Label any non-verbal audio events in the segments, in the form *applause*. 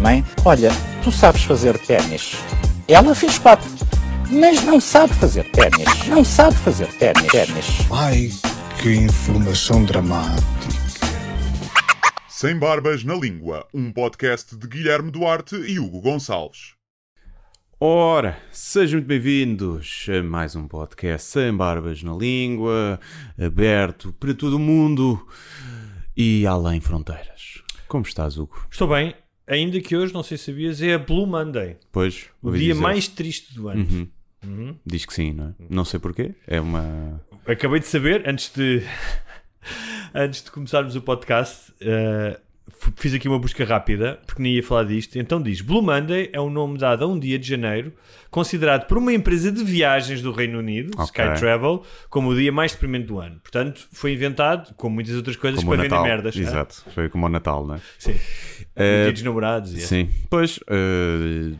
Mãe, olha, tu sabes fazer ténis. Ela fez quatro, mas não sabe fazer ténis. Não sabe fazer ténis. ténis. Ai, que informação dramática. Sem Barbas na Língua, um podcast de Guilherme Duarte e Hugo Gonçalves. Ora, sejam muito bem-vindos a mais um podcast sem barbas na língua, aberto para todo o mundo e além fronteiras. Como estás, Hugo? Estou bem, ainda que hoje, não sei se sabias, é a Blue Monday. Pois, O dia dizer. mais triste do ano. Uhum. Diz que sim, não é? Não sei porquê. É uma. Acabei de saber, antes de, *laughs* antes de começarmos o podcast, f- fiz aqui uma busca rápida, porque nem ia falar disto. Então diz: Blue Monday é um nome dado a um dia de janeiro, considerado por uma empresa de viagens do Reino Unido, Ok. Sky Travel, como o dia mais deprimente do ano. Portanto, foi inventado, como muitas outras coisas, Como para vender merdas. Exato. Foi como o Natal, não é? Sim. Eh, dia dos namorados. e assim. Sim, pois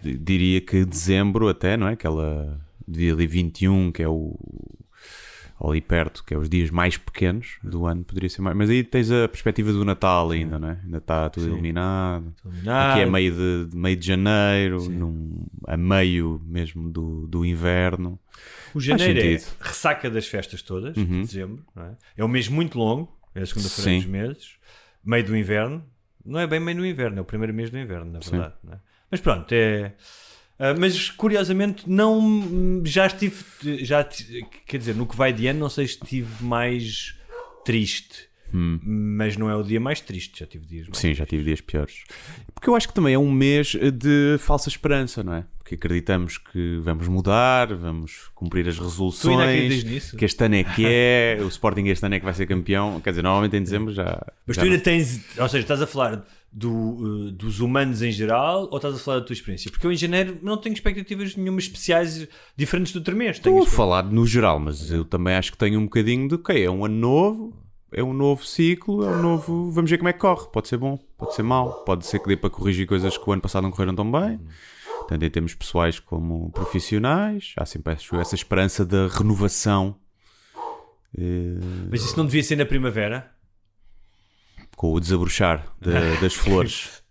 d- diria que dezembro até, não é? Aquela dia ali 21, que é o ali perto, que é os dias mais pequenos do ano, poderia ser mais. Mas aí tens a perspectiva do Natal ainda, não é? Ainda está tudo iluminado. iluminado. Aqui é meio de, de meio de janeiro, num, a meio mesmo do, do inverno. O janeiro é ressaca das festas todas, de dezembro. Não é? é um mês muito longo, é a segunda-feira Sim. dos meses, meio do inverno. Não é bem meio do inverno, é o primeiro mês do inverno, na verdade. é? Mas pronto, é. Ah, mas curiosamente, não. Já estive. Já, quer dizer, no que vai de ano, não sei se estive mais triste. Mas não é o dia mais triste, já tive dias mais Sim, já tive dias piores. Porque eu acho que também é um mês de falsa esperança, não é? Porque acreditamos que vamos mudar, vamos cumprir as resoluções. Que este ano é que é, o Sporting este ano é que vai ser campeão. Quer dizer, normalmente em dezembro já. Mas já tu ainda não- tens, ou seja, estás a falar do, eh, dos humanos em geral ou estás a falar da tua experiência? Porque eu em janeiro não tenho expectativas nenhuma especiais diferentes do. Tenho Estou a falar no geral, mas eu também acho que tenho um bocadinho de ok, é um ano novo, é um novo ciclo, é um novo. Vamos ver como é que corre. Pode ser bom, pode ser mau, pode ser que dê para corrigir coisas que o ano passado não correram tão bem. Tanto em termos pessoais como profissionais. Há sempre essa esperança da renovação eh, Mas isso não devia ser na primavera? com o desabrochar da- das *laughs* flores.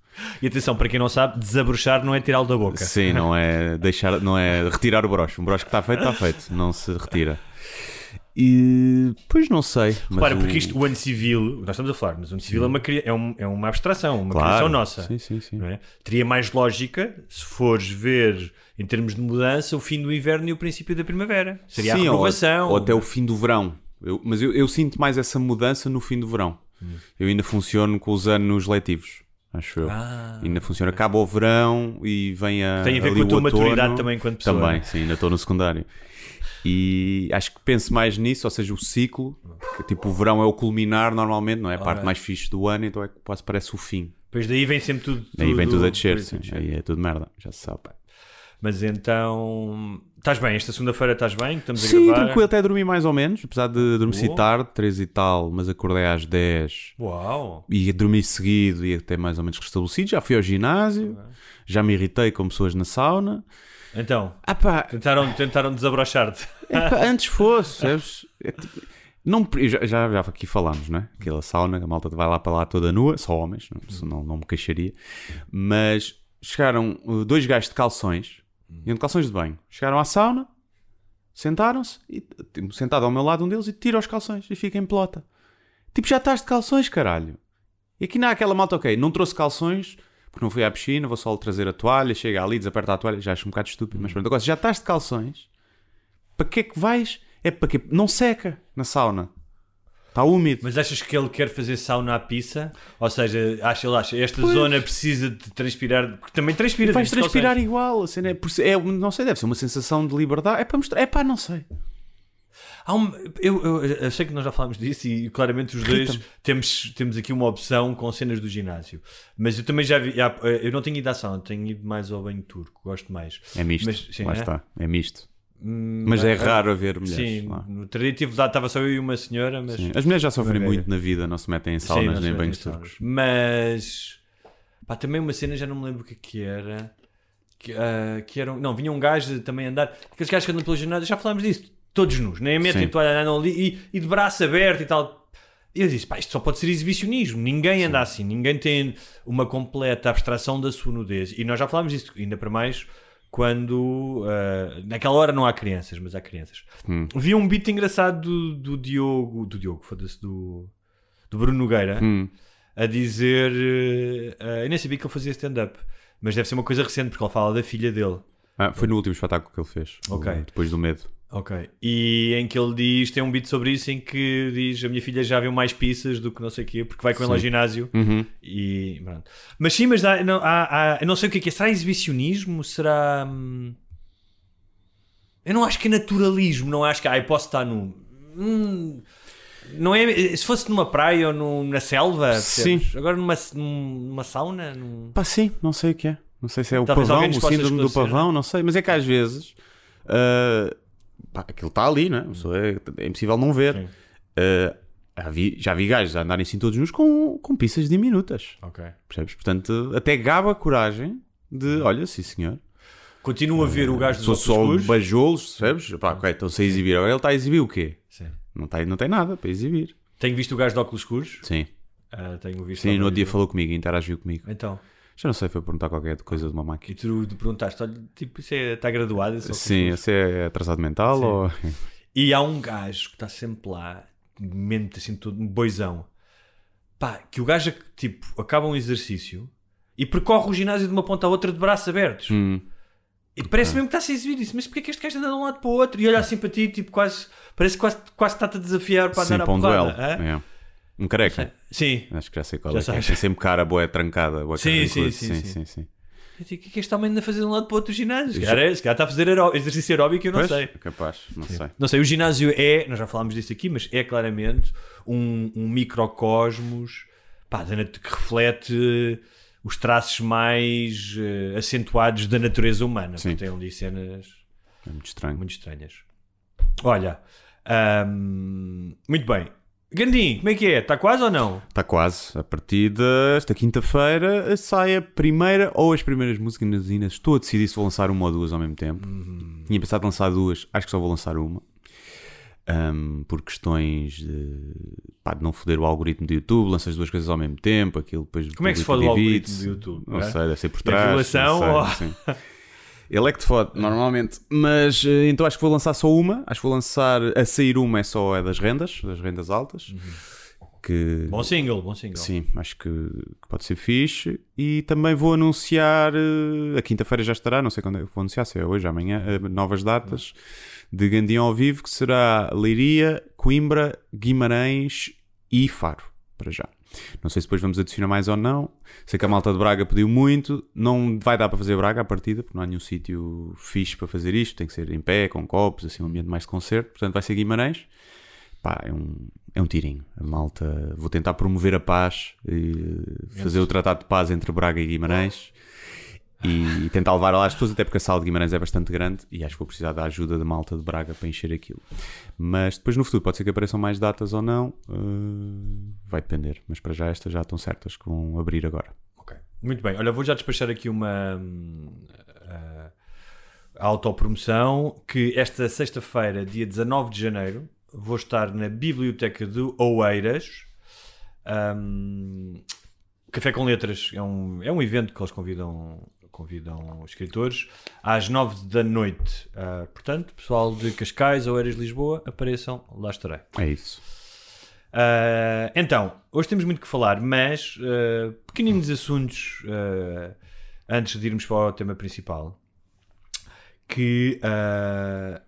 E atenção, para quem não sabe, desabrochar não é tirá-lo da boca. Sim, não é deixar, não é retirar o broche. Um broche que está feito, está feito, não se retira. E pois não sei. Mas Repara, o- porque isto, o ano civil, nós estamos a falar, mas o ano civil é uma, é, um- é uma abstração, uma Claro. criação nossa. Sim, sim, sim. é? Teria mais lógica se fores ver, em termos de mudança, o fim do inverno e o princípio da primavera. Seria Sim, a ou- renovação. Ou, até o fim do verão. Eu- mas eu, eu sinto mais essa mudança no fim do verão. Eu ainda funciono com os anos letivos, acho eu. Ah. ainda funciona. Acaba o verão e vem a. Tem a ver com a tua maturidade também enquanto pessoa, Também, né? sim, ainda estou no secundário. E acho que penso mais nisso, ou seja, o ciclo, que tipo o verão é o culminar normalmente, não é? A parte mais fixe do ano, então é que quase parece o fim. Depois daí vem sempre tudo. Aí vem tudo a descer, tudo sim. a descer. Aí é tudo merda, já se sabe. Mas então. Estás bem? Esta segunda-feira estás bem? Estamos a Sim, gravar. tranquilo, até dormi mais ou menos, apesar de adormeci Boa. tarde, 3 e tal, mas acordei às 10 Uau! e dormi seguido e até mais ou menos restabelecido. Já fui ao ginásio, já me irritei com pessoas na sauna. Então, Ah tentaram, tentaram desabrochar-te. epá, antes fosse, sabes? É tipo- Não, já, já, já aqui falámos, não é? Aquela sauna, a malta vai lá para lá toda nua, só homens, não, senão não me queixaria. Mas chegaram uh, dois gajos de calções, iam de calções de banho, chegaram à sauna, sentaram-se, e tipo, sentado ao meu lado um deles, e tira os calções e fica em pelota. Tipo, já estás de calções, caralho. E aqui não há aquela malta, ok, não trouxe calções, porque não fui à piscina, vou só lhe trazer a toalha, chega ali, desaperta a toalha, já acho um bocado estúpido, mas pronto. Agora, se já estás de calções, para que é que vais? É para quê? Não seca na sauna. Está úmido. Mas achas que ele quer fazer sauna à pizza? Ou seja, acha, ele acha, esta zona precisa de transpirar, porque também transpira. vais dentro dos transpirar calções. igual. A cena por- é- não sei, deve ser uma sensação de liberdade. É para mostrar. É pá, não sei. Um- eu, eu- que nós já falámos disso e claramente os dois temos, temos aqui uma opção com cenas do ginásio. Mas eu também já vi. já- eu não tenho ido à sauna, tenho ido mais ao banho turco, gosto mais. É misto. Mas, sim, Lá é? está. É misto. Hum, Mas é ah, raro haver mulheres. Sim, lá. no tive lá, estava só eu e uma senhora, mas. Sim. As mulheres já sofrem muito na vida, não se metem em Sim, saunas não nem em banhos turcos. Mas pá, também uma cena, já não me lembro o que é que era. Que, ah, que eram, não, vinha um gajo também andar. Aqueles gajos que andam pelo ginásio, já falámos disso, todos nus, nem metem Sim. toalha, andam ali e, e de braço aberto e tal. E eu disse, pá, isto só pode ser exibicionismo. Ninguém anda assim, ninguém tem uma completa abstração da sua nudez. E nós já falámos disso, ainda para mais quando ah, naquela hora não há crianças, mas há crianças. Hum. Vi um beat engraçado do, do Diogo, do Diogo, foda-se, do, do Bruno Nogueira Hum. a dizer. eh, eh, eu nem sabia que ele fazia stand-up, mas deve ser uma coisa recente porque ele fala da filha dele. Ah, foi no último espetáculo que ele fez. Ok. o- Depois do medo. Ok. E em que ele diz: tem um beat sobre isso em que diz: a minha filha já viu mais pizzas do que não sei o quê, porque vai com ele ao Sim. ginásio. Uhum. E pronto. Mas sim, mas há, não, há, há- eu não sei o que é que é. Será exibicionismo? Será. hum, Eu não acho que é naturalismo. Não acho que. Ah, eu posso estar no. Hum, não é. Se fosse numa praia ou no- na selva. Sim. Agora numa, numa sauna. Num... Pá, sim, não sei o que é. Não sei se é o Talvez pavão, o síndrome do esclarecer, pavão, não sei. Mas é que às vezes ah, pá, aquilo está ali, não é? É, é impossível não ver. Ah, já, vi, já vi gajos a andarem assim todos nus com, com pizzas diminutas. Ok. Percebes? Portanto, até gaba a coragem de, olha, sim senhor. Continuo a ver o gajo dos Sou só escuros. bajolos, percebes? Pá, ok, estão-se a exibir. Agora ele está a exibir o quê? Sim. Não, está, não tem nada para exibir. Tenho visto o gajo de óculos escuros. Sim. Ah, tenho visto Sim, no outro dia falou comigo, interagiu comigo. Então. Já não sei, foi perguntar qualquer coisa de uma E máquina. tu te perguntaste: olha, tipo, isso é, está graduado? óculos Sim, esse é atrasado mental Sim. ou. E há um gajo que está sempre lá, mente assim, todo um boizão. Pá, que o gajo, tipo, acaba um exercício e percorre o ginásio de uma ponta à outra de braços abertos. Hum, E parece mesmo que está a ser exibido isso. Mas porquê que este gajo anda de um lado para o outro e olha assim para ti, tipo, quase, parece que quase, quase está-te a desafiar para sim, andar para um duelo. É. Um careca. *laughs* Sim. Acho que já sei qual Já é. é. sabes. Tem sempre cara boa trancada. Boa Sim, sim, sim, sim, sim. Eu digo, o que é que este homem anda a fazer de um lado para o outro ginásio? Se Já- calhar, é- se calhar está a fazer exercício aeróbico, eu não sei. Capaz, não sei. Não sei, o ginásio é, nós já falámos disso aqui, mas é claramente um, microcosmos pá, que reflete os traços mais eh, acentuados da natureza humana. Sim. Tem ali cenas É muito muito estranhas. Olha, ahm, muito bem. Gandim, como é que é? Está quase ou não? Está quase. A partir desta quinta-feira sai a primeira ou as primeiras músicas inas. Estou a decidir se vou lançar uma ou duas ao mesmo tempo. Uhum. Tinha pensado em lançar duas, acho que só vou lançar uma. Ahm, por questões de, pá, de não foder o algoritmo do YouTube, lanças duas coisas ao mesmo tempo, aquilo depois Como é que se fode o algoritmo do YouTube, Não é? sei, deve ser por trás. violação sei, ou-. *laughs* Ele é que te fode, normalmente. Mas eh, então acho que vou lançar só uma. Acho que vou lançar. A sair uma é só é das rendas, das rendas altas. Que Uhum. Bom single, bom single. Sim, acho que, que pode ser fixe. E também vou anunciar, eh, a quinta-feira já estará, não sei quando é que vou anunciar, se é hoje, amanhã, eh, novas datas de Gandim ao vivo, que será Leiria, Coimbra, Guimarães e Faro, para já. Não sei se depois vamos adicionar mais ou não. Sei que a malta de Braga pediu muito. Não vai dar para fazer Braga à partida, porque não há nenhum sítio fixe para fazer isto. Tem que ser em pé, com copos, assim, um ambiente mais de concerto. Portanto, vai ser Guimarães. Pá, é um, é um tirinho. A malta. Vou tentar promover a paz e fazer o tratado de paz entre Braga e Guimarães e tentar levar lá as pessoas, até porque a sala de Guimarães é bastante grande e acho que vou precisar da ajuda da malta de Braga para encher aquilo. Mas depois no futuro pode ser que apareçam mais datas ou não, eh, vai depender. Mas para já estas já estão certas que vão abrir agora. Ok. Muito bem. Olha, vou já despachar aqui uma ah, autopromoção que esta sexta-feira, dia 19 de janeiro, vou estar na Biblioteca de Oeiras. Hum, Café com Letras é um, é um evento que eles convidam, convidam escritores às 9 da noite. Ah, portanto, pessoal de Cascais, Oeiras, Lisboa, apareçam, lá estarei. É isso. Uh, então, hoje temos muito que falar, mas uh, pequeninos assuntos uh, antes de irmos para o tema principal. Que uh,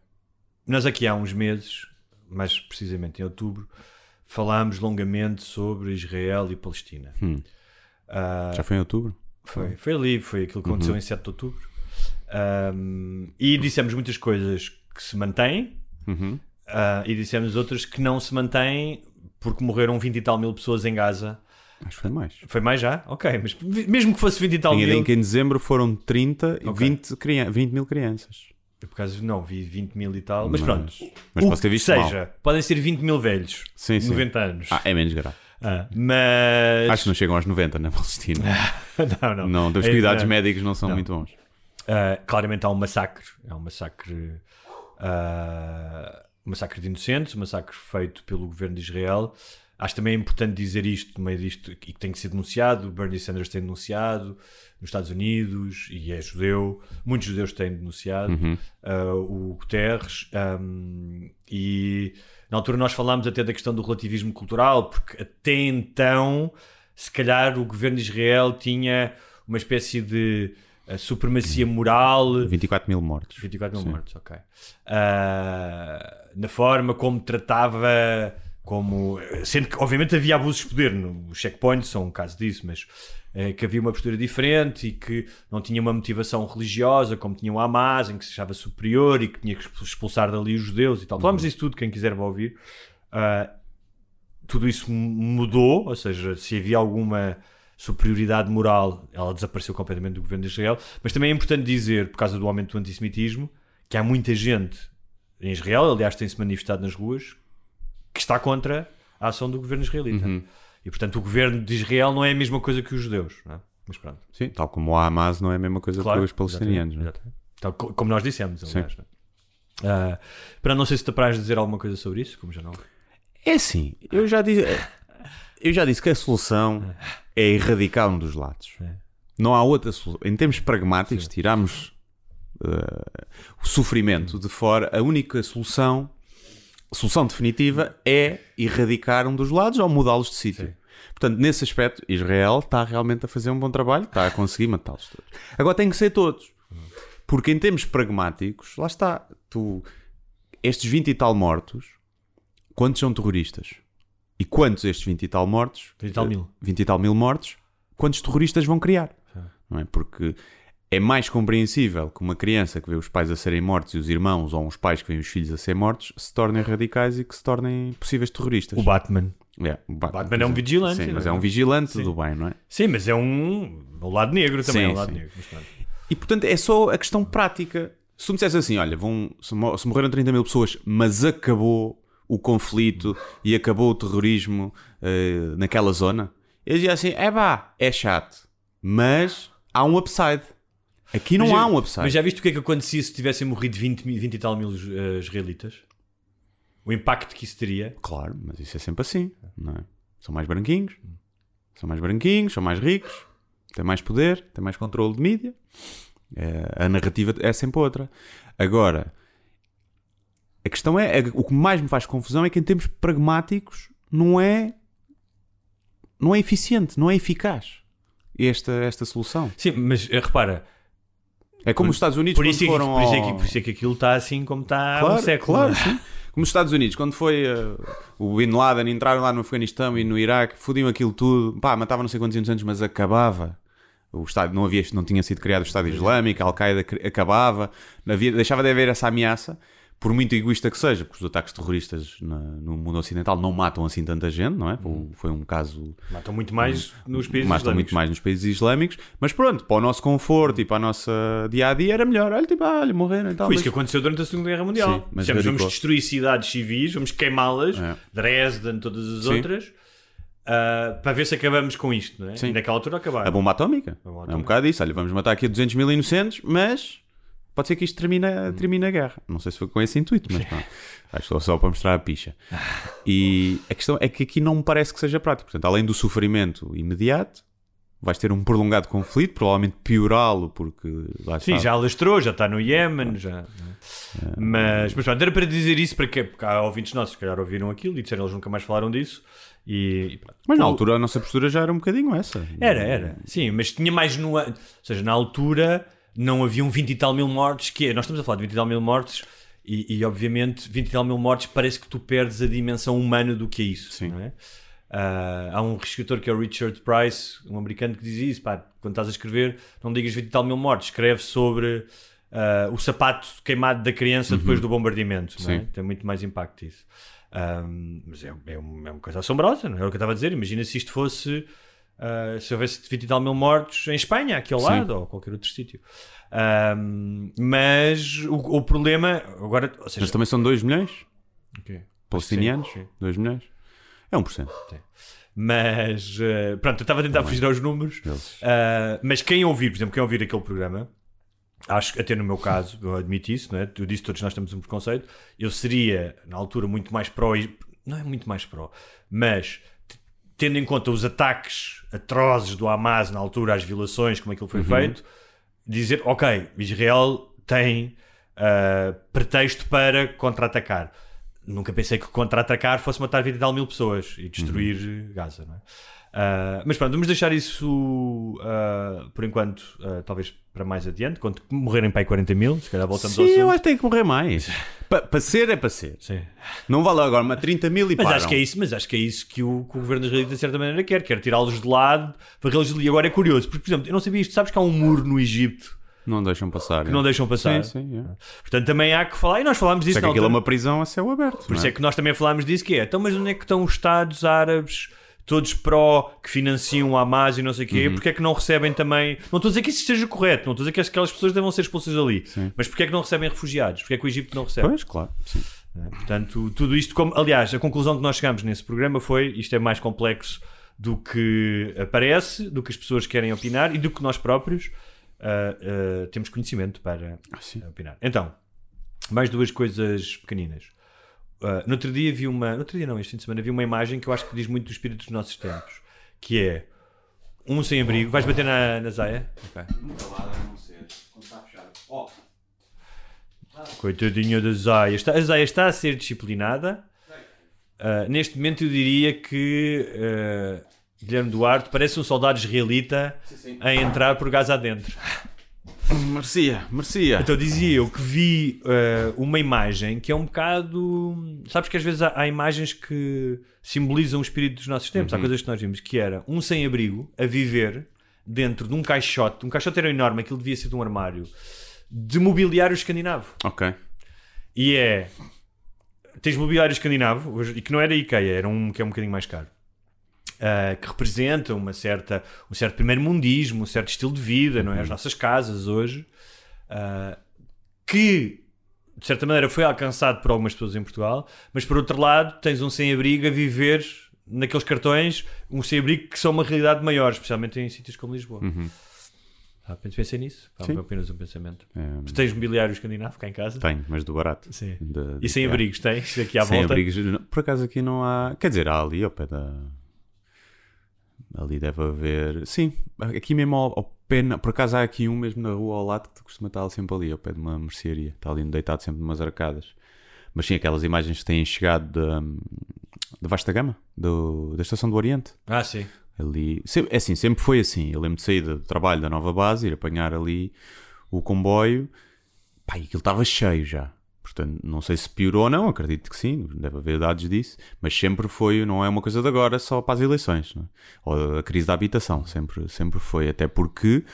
nós aqui há uns meses, mais precisamente em outubro, falámos longamente sobre Israel e Palestina. Hum. Uh, Já foi em outubro? Foi, foi ali, foi aquilo que aconteceu em 7 de outubro. Um, e dissemos muitas coisas que se mantêm, Uhum. Ah, e dissemos outros que não se mantém porque morreram 20 e tal mil pessoas em Gaza. Acho que foi mais. Foi mais já? Ok, mas mesmo que fosse 20 e tal ideia mil. que em dezembro foram 30 e Ok. 20, crian 20 mil crianças. Eu, Por causa não, vi 20 mil e tal. Mas, Mas- pronto. mas o posso ter visto seja, mal. podem ser 20 mil velhos. Sim, sim. 90 anos. Ah, é menos grave. Ah, mas. Acho que não chegam aos 90 na Palestina. *laughs* não, não. Não, os É, cuidados não. médicos não são Não. muito bons. Uh, claramente há um massacre, é um massacre, uh, um massacre de inocentes, um massacre feito pelo governo de Israel. Acho também importante dizer isto no meio disto e que tem que ser denunciado. Bernie Sanders tem denunciado nos Estados Unidos e é judeu. Muitos judeus têm denunciado. Uh, o Guterres um, e na altura nós falámos até da questão do relativismo cultural, porque até então, se calhar, o governo de Israel tinha uma espécie de uh, supremacia moral 24 mil mortos. 24 mil Sim. mortos, ok. Ah, na forma como tratava, como. Sendo que, obviamente, havia abusos de poder. No, os checkpoints são um caso disso, mas eh, que havia uma postura diferente e que não tinha uma motivação religiosa, como tinha o Hamas, em que se achava superior e que tinha que expulsar dali os judeus e tal. Falamos disso tudo, quem quiser vai ouvir. Ah, tudo isso mudou, ou seja, se havia alguma superioridade moral, ela desapareceu completamente do governo de Israel. Mas também é importante dizer, por causa do aumento do antissemitismo, que há muita gente em Israel, aliás, tem-se manifestado nas ruas, que está contra a ação do governo israelita. E portanto, o governo de Israel não é a mesma coisa que os judeus. Não é? Mas pronto. Sim, tal como o Hamas não é a mesma coisa Claro, que os palestinianos. exatamente, não é? Tal co- como nós dissemos, aliás. não é? Ah, para não sei se te apraz dizer alguma coisa sobre isso, como já não. É assim, eu já disse, eu já disse que a solução é erradicar um dos lados. Não há outra solução. Em termos pragmáticos, tirarmos eh, o sofrimento de fora, a única solução, a solução definitiva é erradicar um dos lados ou mudá-los de sítio. Portanto, nesse aspecto, Israel está realmente a fazer um bom trabalho, está a conseguir matá-los todos. Agora tem que ser todos. Porque em termos pragmáticos, lá está, tu, estes 20 e tal mortos, quantos são terroristas? E quantos estes 20 e tal mortos? 20 e tal mil. 20 e tal mil mortos, quantos terroristas vão criar? Não é? Porque é mais compreensível que uma criança que vê os pais a serem mortos e os irmãos ou uns pais que veem os filhos a ser mortos se tornem radicais e que se tornem possíveis terroristas. O Batman. É, o Batman, Batman é um vigilante, Sim, mas é? é um vigilante Sim. do bem, não é? Sim, mas é um. O lado negro também Sim, é um lado sim. negro. E portanto é só a questão prática. Se tu me dissesse assim, olha, vão, se, mo- se morreram 30 mil pessoas, mas acabou o conflito e acabou o terrorismo eh, naquela zona, eu dizia assim: é pá, é chato, mas há um upside. Aqui não Mas há já- um upside. Mas já viste o que é que acontecia se tivessem morrido 20, mil- 20 e tal mil eh, israelitas? O impacto que isso teria. Claro, mas isso é sempre assim, não é? São mais branquinhos, são mais branquinhos, são mais ricos, têm mais poder, têm mais controle de mídia. É, a narrativa é sempre outra. Agora, a questão é, é- o que mais me faz confusão é que em termos pragmáticos não é não é eficiente, não é eficaz esta, esta solução. Sim, mas eh, repara, É como os Estados Unidos por isso, é que, foram por, isso é ao- por isso é que aquilo está assim como está há Claro, um século. claro, é? *laughs* sim. Como os Estados Unidos, quando foi uh, o Bin Laden, entraram lá no Afeganistão e no Iraque, fodiam aquilo tudo, pá, matavam não sei quantos inocentes, mas acabava. O Estado não, havia, não tinha sido criado o Estado Islâmico, a Al-Qaeda acabava, havia, deixava de haver essa ameaça, por muito egoísta que seja, porque os ataques terroristas na- no mundo ocidental não matam assim tanta gente, não é? Foi, foi um caso Matam muito mais nos países matam islâmicos. muito mais nos países islâmicos, mas pronto, para o nosso conforto e para a nossa dia a dia era melhor. Olha, tipo, ah, olha, morreram e tal. Foi mas- isso que aconteceu durante a Segunda Guerra Mundial. Sim, mas Dissemos, vamos destruir cidades civis, vamos queimá-las, É. Dresden, todas as Sim. outras, ah, para ver se acabamos com isto. Não é? Sim. E naquela altura acabaram. A bomba atómica. bomba É um atómica. bocado isso. Olha, vamos matar aqui 200 mil inocentes, mas pode ser que isto termine, termine a guerra. Não sei se foi com esse intuito, mas pronto. Acho que só- só para mostrar a picha. E a questão é que aqui não me parece que seja prático. Portanto, além do sofrimento imediato, vais ter um prolongado conflito, provavelmente piorá-lo, porque lá Sim, está. já alastrou, já está no Iémen, já. Mas, mas pronto, era para dizer isso para quê? Porque há ouvintes nossos que se calhar ouviram aquilo e disseram eles nunca mais falaram disso. E. Mas na O- altura a nossa postura já era um bocadinho essa. Era, era. Sim, mas tinha mais no. Ou seja, na altura não haviam 20 e tal mil mortes, que é, nós estamos a falar de 20 e tal mil mortes e, e, obviamente 20 e tal mil mortes parece que tu perdes a dimensão humana do que é isso. Sim. Não é? Ah, há um escritor que é o Richard Price, um americano, que diz isso: pá, quando estás a escrever, não digas 20 e tal mil mortes, escreve sobre ah, o sapato queimado da criança depois do bombardeamento. É? Tem muito mais impacto isso. Ahm, mas é, é, um- é uma coisa assombrosa, não é o que eu estava a dizer. Imagina se isto fosse. Ah, se houvesse 20 e tal mil mortos em Espanha, aqui ao Sim. lado, ou qualquer outro sítio. Ahm, mas o, o problema. Agora, ou seja, Mas também são 2 milhões Ok. palestinianos. Sim, sim. 2 milhões. É 1% Mas eh, pronto, eu estava a tentar fugir aos números. Uh, mas quem ouvir, por exemplo, quem ouvir aquele programa, acho que até no meu caso, eu admito isso, não é? Eu disse que todos nós temos um preconceito. Eu seria, na altura, muito mais pró. Não é muito mais pró, mas tendo em conta os ataques atrozes do Hamas na altura, as violações, como aquilo foi feito, dizer, ok, Israel tem uh, pretexto para contra-atacar. Nunca pensei que contra-atacar fosse matar 20 e tal mil pessoas e destruir Gaza, não é? Uh, mas pronto, vamos deixar isso uh, por enquanto, uh, talvez para mais adiante, quando morrerem para aí 40 mil, se calhar voltamos ao Sim, eu acho que tem que morrer mais. Para ser é para ser. Sim. Não vale agora uma 30 mil e Mas param. acho que é isso, mas acho que é isso que o, que o governo israelita de certa maneira quer, quer tirá-los de lado, varrê-los ali. Agora é curioso, porque por exemplo, eu não sabia isto, sabes que há um muro no Egito Não deixam passar. que não deixam passar. Sim, sim. É. Portanto, também há que falar, e nós falámos disso que na aquilo é altura. uma prisão a céu aberto. Por isso é que nós também falámos disso, que é, então mas onde é que estão os Estados árabes todos pró que financiam o Hamas e não sei o quê, porque é que não recebem também... Não estou a dizer que isso esteja correto, não estou a dizer que aquelas pessoas devam ser expulsas ali, mas porque é que não recebem refugiados? Porque é que o Egito não recebe? Pois, claro. Sim. É, Portanto, tudo isto, como, aliás, a conclusão que nós chegamos nesse programa foi isto é mais complexo do que parece, do que as pessoas querem opinar e do que nós próprios ah, ah, temos conhecimento para sim. opinar. Então, mais duas coisas pequeninas. Ah, no outro dia vi uma, no outro dia não, este fim de semana vi uma imagem que eu acho que diz muito do espírito dos nossos tempos, que é um sem abrigo. Vais bater na, na Zaya? Coitadinha da Zaya. Está, a Zaya está a ser disciplinada. Ah, neste momento eu diria que ah, Guilherme Duarte parece um soldado israelita a entrar por gás adentro. *laughs* Merecia, merecia. Então dizia eu que vi ah, uma imagem que é um bocado. Sabes que às vezes há, há imagens que simbolizam o espírito dos nossos tempos. Há coisas que nós vimos que era um sem-abrigo a viver dentro de um caixote. Um caixote era enorme, aquilo devia ser de um armário de mobiliário escandinavo. Ok. E é. Tens mobiliário escandinavo, e que não era IKEA, era um que é um bocadinho mais caro. Ah, que representa uma certa, um certo primeiro mundismo, um certo estilo de vida, não é? As nossas casas hoje, ah, que de certa maneira foi alcançado por algumas pessoas em Portugal, mas por outro lado tens um sem-abrigo a viver naqueles cartões, um sem-abrigo que são uma realidade maior, especialmente em sítios como Lisboa. Ah, pensei nisso, apenas um pensamento. É, Mas tens mobiliário escandinavo cá em casa? tenho, mas do barato. Sim. De- E sem abrigos tens aqui à Sem volta? abrigos. Por acaso aqui não há. Quer dizer, há ali ao pé da. Ali deve haver. Sim, aqui mesmo ao, ao pé. Por acaso há aqui um mesmo na rua ao lado que costuma estar sempre ali, ao pé de uma mercearia. Está ali deitado sempre numas arcadas. Mas sim, aquelas imagens que têm chegado da, da Vasta Gama, do, da Estação do Oriente. Ah, sim. Ali, se- é assim, sempre foi assim. Eu lembro de sair do trabalho da nova base, ir apanhar ali o comboio, pá, e aquilo estava cheio já. Portanto, não sei se piorou ou não, acredito que sim, deve haver dados disso, mas sempre foi, não é uma coisa de agora só para as eleições, é? ou a crise da habitação, sempre, sempre foi. Até porque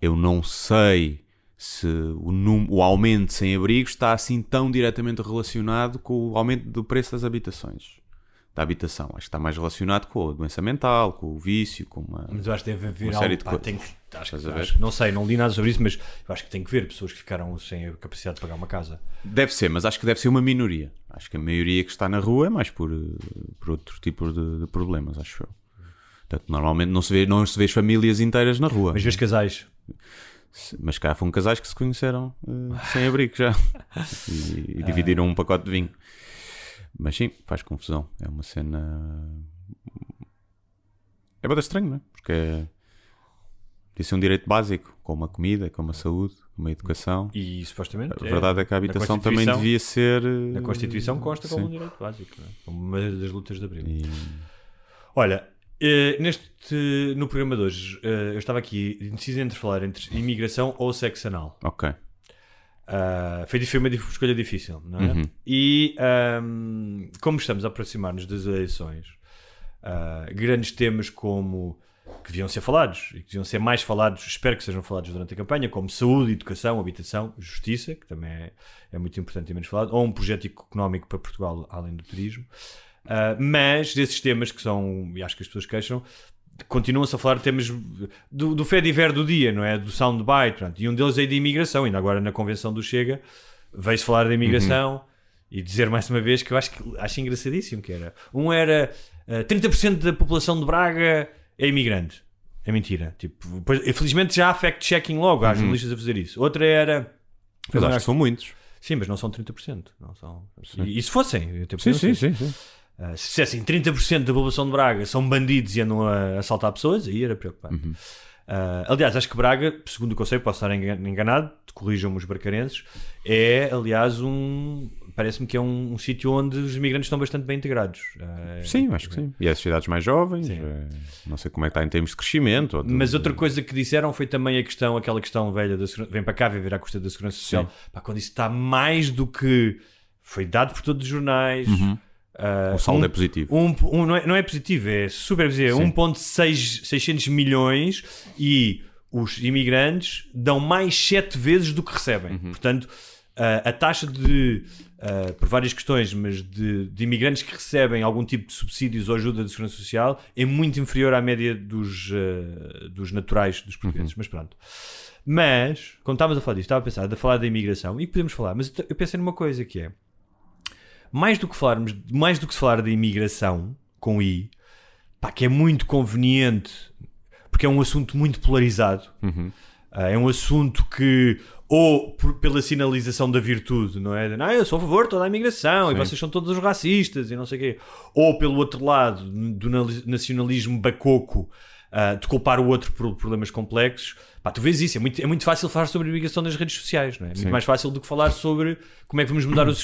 eu não sei se o, o aumento sem abrigo está assim tão diretamente relacionado com o aumento do preço das habitações. Da habitação. Acho que está mais relacionado com a doença mental, com o vício, com uma. Mas eu acho que deve haver Uma algo, série de pá, coisas. que, acho, que, acho que- não sei, não li nada sobre isso, mas eu acho que tem que ver pessoas que ficaram sem a capacidade de pagar uma casa. Deve ser, mas acho que deve ser uma minoria. Acho que a maioria que está na rua é mais por, eh, por outro tipo de, de problemas, acho eu. Portanto, normalmente não se vê, não se vê as famílias inteiras na rua. Mas vês casais. Mas cá foram casais que se conheceram eh, sem abrigo já. *laughs* E, e dividiram um pacote de vinho. Mas sim, faz confusão. É uma cena. É bastante estranho, não é? Porque é. Devia ser um direito básico, como a comida, como a saúde, como a educação. E supostamente. A verdade é que a habitação também devia ser. Na Constituição consta como sim. um direito básico, não é? como uma das lutas de abril. E- Olha, eh, neste, no programa de hoje, eh, eu estava aqui indeciso entre falar entre imigração ou sexo anal. Ok. Ah, foi, foi uma escolha difícil, não é? Uhum. E ahm, como estamos a aproximar-nos das eleições, ah, grandes temas como que deviam ser falados e que deviam ser mais falados, espero que sejam falados durante a campanha, como saúde, educação, habitação, justiça, que também é, é muito importante e menos falado, ou um projeto económico para Portugal além do turismo. Uh, mas desses temas que são, e acho que as pessoas queixam, continuam-se a falar de temas do, do Fediver do dia, não é? Do soundbite, pronto. e um deles é de imigração, ainda agora na convenção do Chega veio-se falar da imigração e dizer mais uma vez que eu acho, que, acho engraçadíssimo que era. Um era uh, 30% da população de Braga é imigrante. É mentira. Tipo, depois, infelizmente já há fact-checking logo, há jornalistas a fazer isso. Outra era... Mas acho que são muitos. Sim, mas não são 30%. Não são... E, e se fossem? Sim, sim, sim, sim. Uh, se dissessem 30% da população de Braga são bandidos e andam a assaltar pessoas, aí era preocupante. Uhum. Uh, aliás, acho que Braga, segundo o sei, posso estar engan- enganado, corrijam-me os barcarenses, é, aliás, um. Parece-me que é um, um sítio onde os imigrantes estão bastante bem integrados. Uh, Sim, acho que sim. E as cidades mais jovens, eh, não sei como é que está em termos de crescimento. ou Mas outra coisa que disseram foi também a questão, aquela questão velha da vem para cá viver à custa da segurança social. Pá, quando isso está mais do que foi dado por todos os jornais. Uh, O saldo um- é positivo. Um, um- não, é, não é positivo, é super positivo. É Sim. 1,600 milhões e os imigrantes dão mais 7 vezes do que recebem. Uhum. Portanto, a- a taxa de, ah, por várias questões, mas de, de imigrantes que recebem algum tipo de subsídios ou ajuda de segurança social é muito inferior à média dos, ah, dos naturais dos portugueses. Uhum. Mas pronto. Mas, quando estávamos a falar disto, estava a pensar, a falar da imigração, e podemos falar, mas eu pensei numa coisa que é mais do que falarmos, mais do que falar da imigração com I, pá, que é muito conveniente, porque é um assunto muito polarizado. Ah, é um assunto que, ou por- pela sinalização da virtude, não é? Ah, eu sou a favor de toda a imigração e vocês são todos os racistas e não sei o quê. Ou pelo outro lado, do nali- nacionalismo bacoco, ah, de culpar o outro por problemas complexos. Pá, tu vês isso, é muito, é muito fácil falar sobre a imigração nas redes sociais, não é? Muito mais fácil do que falar sobre como é que vamos mudar o,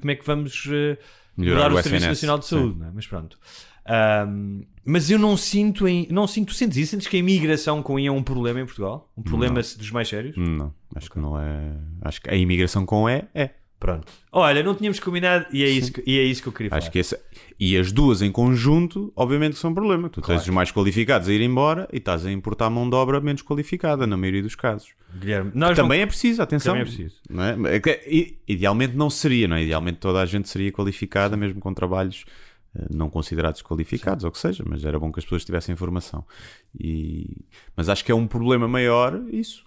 como é que vamos eh, Melhorar mudar o, o Serviço Nacional de. Saúde, não é? Mas pronto. Ahm, mas eu não sinto, em, não sinto, sentes isso? Sentes que a imigração com I é um problema em Portugal? Um problema dos mais sérios? Não, acho que não é. Acho que a imigração com E é. Pronto. Olha, não tínhamos combinado e é isso que, e é isso que eu queria falar. Acho que esse... E as duas em conjunto, obviamente, são um problema. Tu Claro. tens os mais qualificados a ir embora e estás a importar mão de obra menos qualificada, na maioria dos casos. Guilherme, nós Também é preciso, atenção. Também é preciso. Não é? É Idealmente não seria, não é? Idealmente toda a gente seria qualificada, mesmo com trabalhos eh, não considerados qualificados, ou o que seja, mas era bom que as pessoas tivessem informação. E... Mas acho que é um problema maior isso.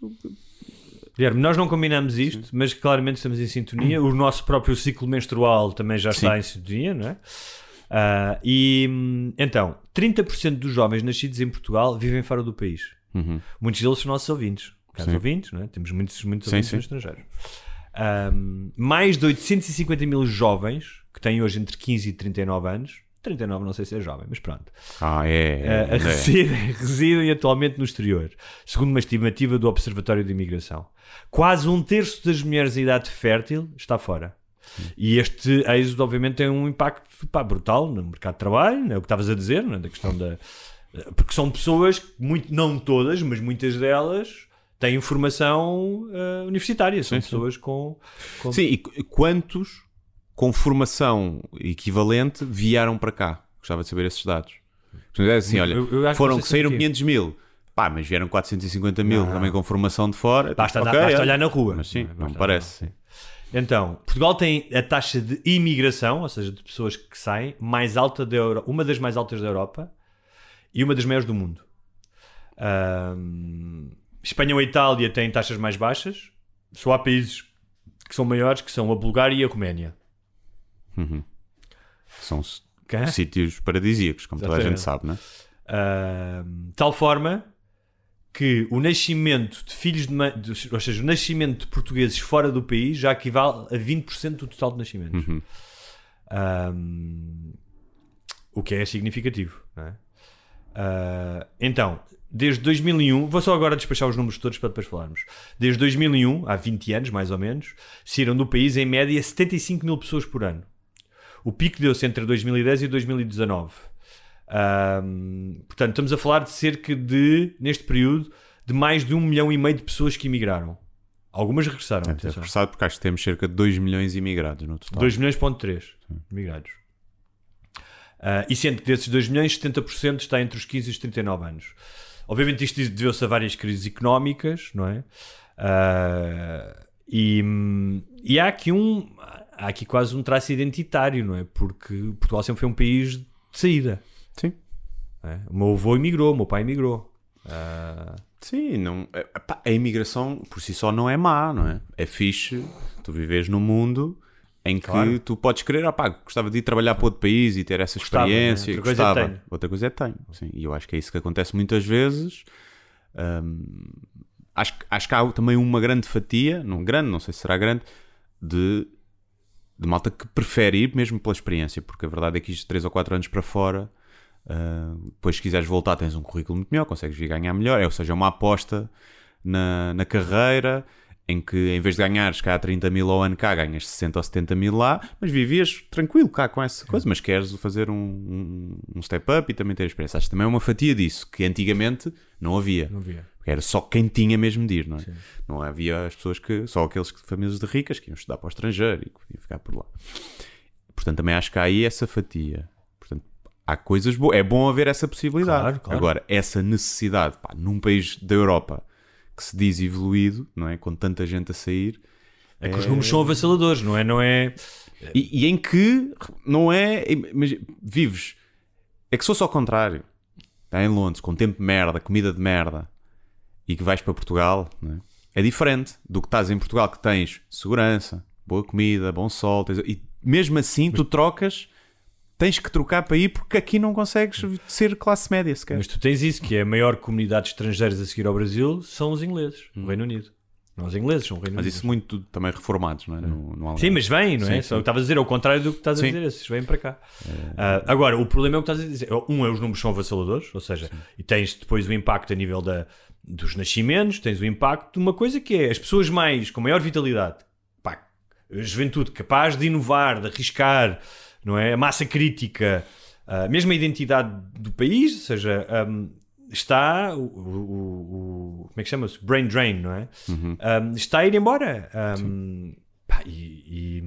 Guilherme, nós não combinamos isto, mas claramente estamos em sintonia. O nosso próprio ciclo menstrual também já está Sim. em sintonia, não é? Ah, e então, 30% dos jovens nascidos em Portugal vivem fora do país. Muitos deles são nossos ouvintes. Uhum. Sim. ouvintes, não é? Temos muitos, muitos Sim, ouvintes sim. no estrangeiro. Ahm, mais de 850 mil jovens que têm hoje entre 15 e 39 anos. 39 não sei se é jovem, mas pronto. Ah, é. Uh, é. residem, *laughs* residem atualmente no exterior, segundo uma estimativa do Observatório de Imigração. Quase um terço das mulheres em idade fértil está fora. E este êxodo, obviamente, tem um impacto pá, brutal no mercado de trabalho, é o que estavas a dizer, né, da questão da. Porque são pessoas, muito, não todas, mas muitas delas têm formação uh, universitária, são Sim, sim. pessoas com. com- Sim, e qu- quantos com formação equivalente vieram para cá? Gostava de saber esses dados. É assim, olha, Eu- eu foram que saíram porquê. 500 mil. Pá, mas vieram 450 mil também com formação de fora. Basta, Ok, andar- basta é. olhar na rua. Mas sim, não me olhar parece. sim. Então, Portugal tem a taxa de imigração, ou seja, de pessoas que saem, mais alta da Europa, uma das mais altas da Europa e uma das maiores do mundo. Ahm, Espanha ou Itália têm taxas mais baixas, só há países que são maiores, que são a Bulgária e a Roménia. São s- Ok? sítios paradisíacos, como toda a gente Exatamente. sabe, né? Ahm, tal forma que o nascimento de filhos de, ma- de- ou seja, o nascimento de portugueses fora do país já equivale a 20% do total de nascimentos. Ahm, o que é significativo. é? Ah, então, desde 2001, vou só agora despachar os números todos para depois falarmos. Desde 2001, há 20 anos mais ou menos, saíram do país em média 75 mil pessoas por ano. O pico deu-se entre 2010 e 2019. Ahm, portanto, estamos a falar de cerca de, neste período, de mais de um milhão e meio de pessoas que emigraram. Algumas regressaram. É atenção. reforçado porque acho que temos cerca de 2 milhões de imigrados no total. 2 milhões ponto 3 imigrados. Ah, e sendo que desses 2 milhões, 70% está entre os 15 e os 39 anos. Obviamente isto deveu-se a várias crises económicas, não é? Ah, e, e há aqui um há aqui quase um traço identitário, não é? Porque Portugal sempre foi um país de saída. Sim. É? O meu avô emigrou, o meu pai emigrou. Ah, Sim, não, é, a imigração por si só não é má, não é? É fixe tu vives num mundo em que Claro. tu podes querer, ah, pá, gostava de ir trabalhar para outro país e ter essa Gostava, experiência. né? Outra coisa é gostava. tenho. Outra coisa é tenho. Sim, e eu acho que é isso que acontece muitas vezes. Hum, acho, que- acho que há também uma grande fatia, não grande, não sei se será grande, de, de malta que prefere ir mesmo pela experiência, porque a verdade é que isto 3 ou 4 anos para fora, ah, depois se quiseres voltar tens um currículo muito melhor, consegues vir ganhar melhor, é, ou seja, é uma aposta na, na carreira em que em vez de ganhares cá 30 mil ao ano cá, ganhas 60 ou 70 mil lá, mas vivias tranquilo cá com essa coisa, mas queres fazer um, um, um step up e também ter experiência. Acho que também é uma fatia disso, que antigamente não havia. não via. Porque Era só quem tinha mesmo de ir, não é? Não havia as pessoas que. Só aqueles que- famílias de ricas que iam estudar para o estrangeiro e que podiam ficar por lá. Portanto, também acho que há aí essa fatia. Há coisas boas. É bom haver essa possibilidade. Claro, claro. Agora, essa necessidade, pá, num país da Europa que se diz evoluído, não é? Com tanta gente a sair. É que os números são avassaladores, não é? Não é... E, e em que não é. Mas vives. É que se fosse ao contrário. Está em Londres, com tempo de merda, comida de merda, e que vais para Portugal, é? é diferente do que estás em Portugal, que tens segurança, boa comida, bom sol, tens- e mesmo assim tu trocas, tens que trocar para ir porque aqui não consegues ser classe média sequer. Mas tu tens isso, que é a maior comunidade de estrangeiros a seguir ao Brasil são os ingleses, o Reino Unido. Não os ingleses, são o Reino Hum. Mas Unido. isso muito também reformados, não é? No, no Algarve. Sim, mas vêm, não é? Sim, sim. Estavas a dizer, é o contrário do que estás a Sim. dizer, esses vêm para cá. Ah, agora, o problema é o que estás a dizer. Um é os números são avassaladores, ou seja, e tens depois o impacto a nível da, dos nascimentos, tens o impacto de uma coisa que é as pessoas mais com maior vitalidade, pá, a juventude capaz de inovar, de arriscar, não é? A massa crítica, ah, mesmo a identidade do país, ou seja, ahm, está o, o- o- como é que chama-se? Brain drain, não é? Ahm, está a ir embora. Ahm, pá, e,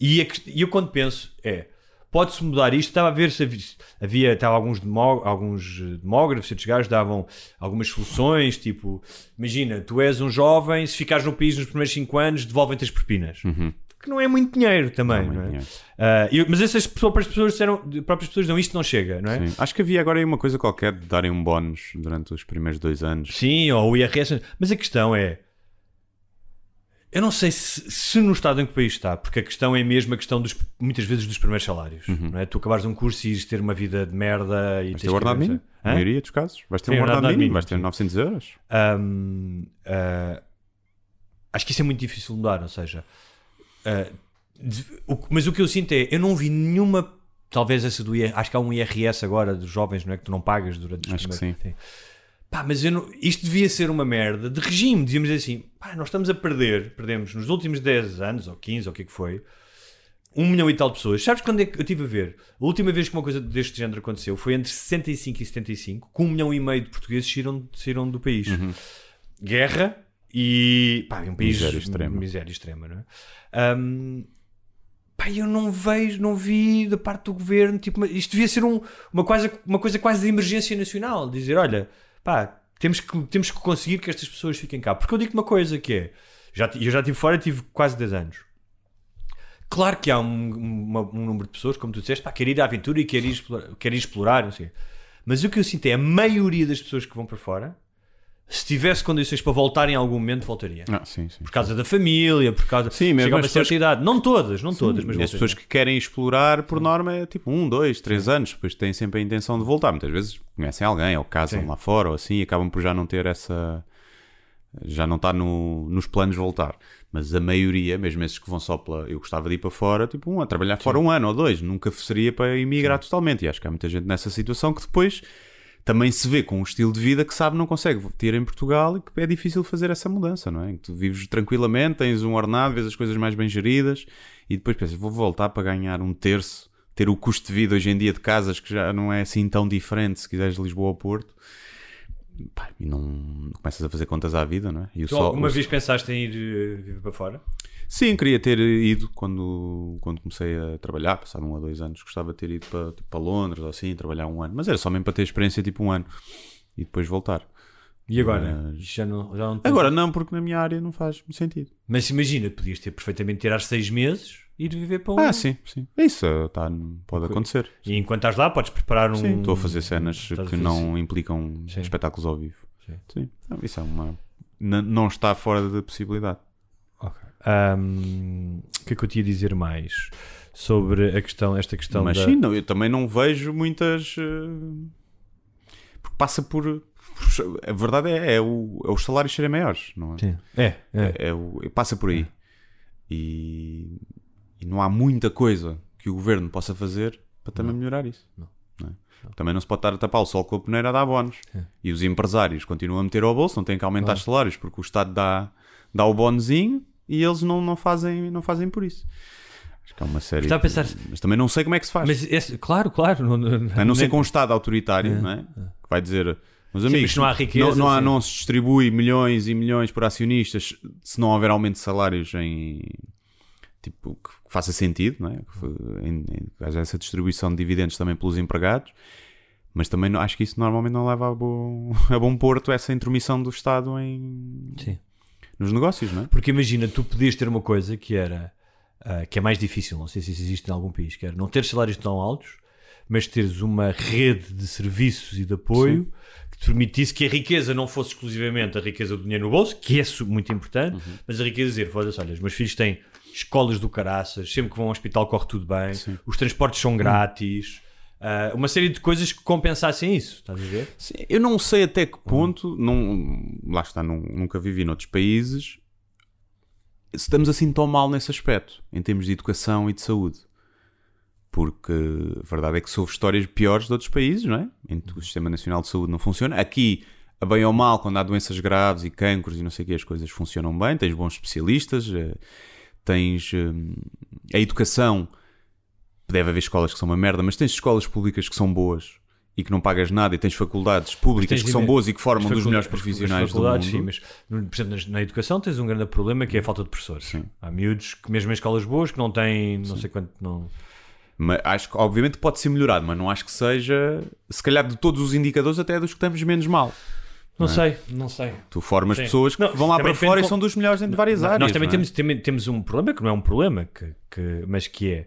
e, e, a e eu quando penso é pode-se mudar isto, estava a ver se havia, havia estava alguns, demó, alguns demógrafos, estes gajos davam algumas soluções, tipo, imagina, tu és um jovem, se ficares no país nos primeiros 5 anos, devolvem-te as propinas. Não é muito dinheiro também, Não é não é? dinheiro. Ah, eu- mas essas próprias pessoas disseram, próprias pessoas não, isto não chega, não é? Sim. Acho que havia agora aí uma coisa qualquer de darem um bónus durante os primeiros dois anos. Sim, ou o IRS. Mas a questão é. Eu não sei se, se no estado em que o país está, porque a questão é mesmo a questão dos, muitas vezes dos primeiros salários. Não é? Tu acabares um curso e ires ter uma vida de merda e Vais ter que- o ordenado mínimo, na maioria dos casos. Vais ter Sim, um ordenado mínimo, mínimo, vais ter sim. 900 euros. Hum, ah, acho que isso é muito difícil de mudar, ou seja, ah, de- o- mas o que eu sinto é, eu não vi nenhuma, talvez essa do IRS, acho que há um IRS agora dos jovens, não é? Que tu não pagas durante os Acho que primeiros- Pá, mas eu não- isto devia ser uma merda de regime, devíamos dizer assim, pá, nós estamos a perder, perdemos nos últimos 10 anos, ou 15, ou o que é que foi, um milhão e tal de pessoas. Sabes quando é que eu estive a ver? A última vez que uma coisa deste género aconteceu foi entre 65 e 75, com um milhão e meio de portugueses saíram, saíram do país. Guerra e pá, um país Miséria extrema. miséria extrema, não é? Ahm, pá, eu não vejo, não vi da parte do governo, tipo, isto devia ser um- uma, coisa, uma coisa quase de emergência nacional, dizer, olha, pá, temos que, temos que conseguir que estas pessoas fiquem cá. Porque eu digo uma coisa que é, já, eu já estive fora, tive quase 10 anos. Claro que há um, um número de pessoas, como tu disseste, pá, quer ir à aventura e quer ir explorar, quer ir explorar não sei. Mas o que eu sinto é a maioria das pessoas que vão para fora, se tivesse condições para voltar em algum momento, voltaria. Ah, sim, sim. Por causa da família, por causa. Sim, mesmo chega a uma certa idade. Não todas, não todas, mas as pessoas que querem explorar, por norma, é tipo um, dois, três anos, depois têm sempre a intenção de voltar. Muitas vezes conhecem alguém, ou casam Sim. lá fora, ou assim, e acabam por já não ter essa. Já não está no, nos planos de voltar. Mas a maioria, mesmo esses que vão só pela. Eu gostava de ir para fora, tipo, um, a trabalhar fora um ano ou dois, nunca seria para emigrar totalmente. E acho que há muita gente nessa situação que depois também se vê com um estilo de vida que sabe não consegue ter em Portugal e que é difícil fazer essa mudança, não é? Que tu vives tranquilamente, tens um ordenado, vês as coisas mais bem geridas e depois pensas, vou voltar para ganhar um terço, ter o custo de vida hoje em dia de casas que já não é assim tão diferente se quiseres Lisboa ou Porto. Pá, e não, começas a fazer contas à vida, não é? E Tu sol- alguma o- vez pensaste em ir eh, viver para fora? Sim, queria ter ido quando, quando comecei a trabalhar, passado um ou dois anos, gostava de ter ido para, tipo, para Londres ou assim, trabalhar um ano, mas era só mesmo para ter experiência tipo um ano e depois voltar. E agora? Mas- Já não, já não tem- Agora não, porque na minha área não faz sentido. Mas imagina, podias ter perfeitamente tirar seis meses ir viver para um. Ah, sim, sim. Isso eh, tá, pode acontecer. E enquanto estás lá, podes preparar um. Sim, estou a fazer cenas Estás que não implicam Sim. espetáculos ao vivo. Sim. Sim. Não, isso é uma. n- Não está fora da possibilidade. Ok. Ahm, O que é que eu te ia dizer mais sobre a questão, esta questão Mas da... sim, não, eu também não vejo muitas. eh, Porque passa por. por- A verdade é, é, o, é os salários serem maiores, não é? Sim. É, é. É, é o, passa por aí. E, e não há muita coisa que o governo possa fazer para também melhorar isso. Não. Não é? Também não se pode estar a tapar o sol com a peneira a dar bónus. E os empresários continuam a meter ao bolso, não têm que aumentar os salários porque o Estado dá, dá o bónusinho e eles não, não, fazem, não fazem por isso. Acho que é uma série. Está a pensar- Mas também não sei como é que se faz. Mas, esse- claro, claro. Não, não, A não ser nem- com um Estado autoritário, não é? Que vai dizer, meus Sim, amigos, mas não há riqueza, não, não há- sim. não se distribui milhões e milhões por acionistas se não houver aumento de salários em tipo que faça sentido, não é? Que, haja essa distribuição de dividendos também pelos empregados. Mas também não- acho que isso normalmente não leva a bom, *laughs* a bom porto essa intromissão do Estado em, Sim. nos negócios, não é? Porque imagina, tu podias ter uma coisa que era ah, que é mais difícil, não sei se isso existe em algum país, que era não ter salários tão altos, mas teres uma rede de serviços e de apoio que te permitisse que a riqueza não fosse exclusivamente a riqueza do dinheiro no bolso, que é muito importante, Uhum. mas a riqueza dizer, olha, os meus filhos têm escolas do caraças, sempre que vão ao hospital corre tudo bem, os transportes são grátis, ah, uma série de coisas que compensassem isso, estás a ver? Sim, eu não sei até que ponto, não, lá está, não- nunca vivi noutros países, se estamos assim tão mal nesse aspecto, em termos de educação e de saúde. Porque a verdade é que se houve histórias piores de outros países, não é? Em que o Sistema Nacional de Saúde não funciona. Aqui, a bem ou mal, quando há doenças graves e cancros e não sei o que, as coisas funcionam bem, tens bons especialistas, eh, tens hum, a educação. Deve haver escolas que são uma merda, mas tens escolas públicas que são boas e que não pagas nada, e tens faculdades públicas Tens que são boas e que formam dos melhores profissionais do mundo. Sim, mas por exemplo, na educação tens um grande problema que é a falta de professores. Sim. Há miúdos que mesmo em escolas boas que não têm, não sei quanto, não... Mas acho que, obviamente, pode ser melhorado, mas não acho que seja, se calhar, de todos os indicadores, até dos que estamos menos mal. Não sei, não sei. Tu formas Sim. pessoas que Não, vão lá também para fora depende e são com- dos melhores em várias Nós áreas. também não é? temos, também temos um problema que não é um problema, que, que- mas que é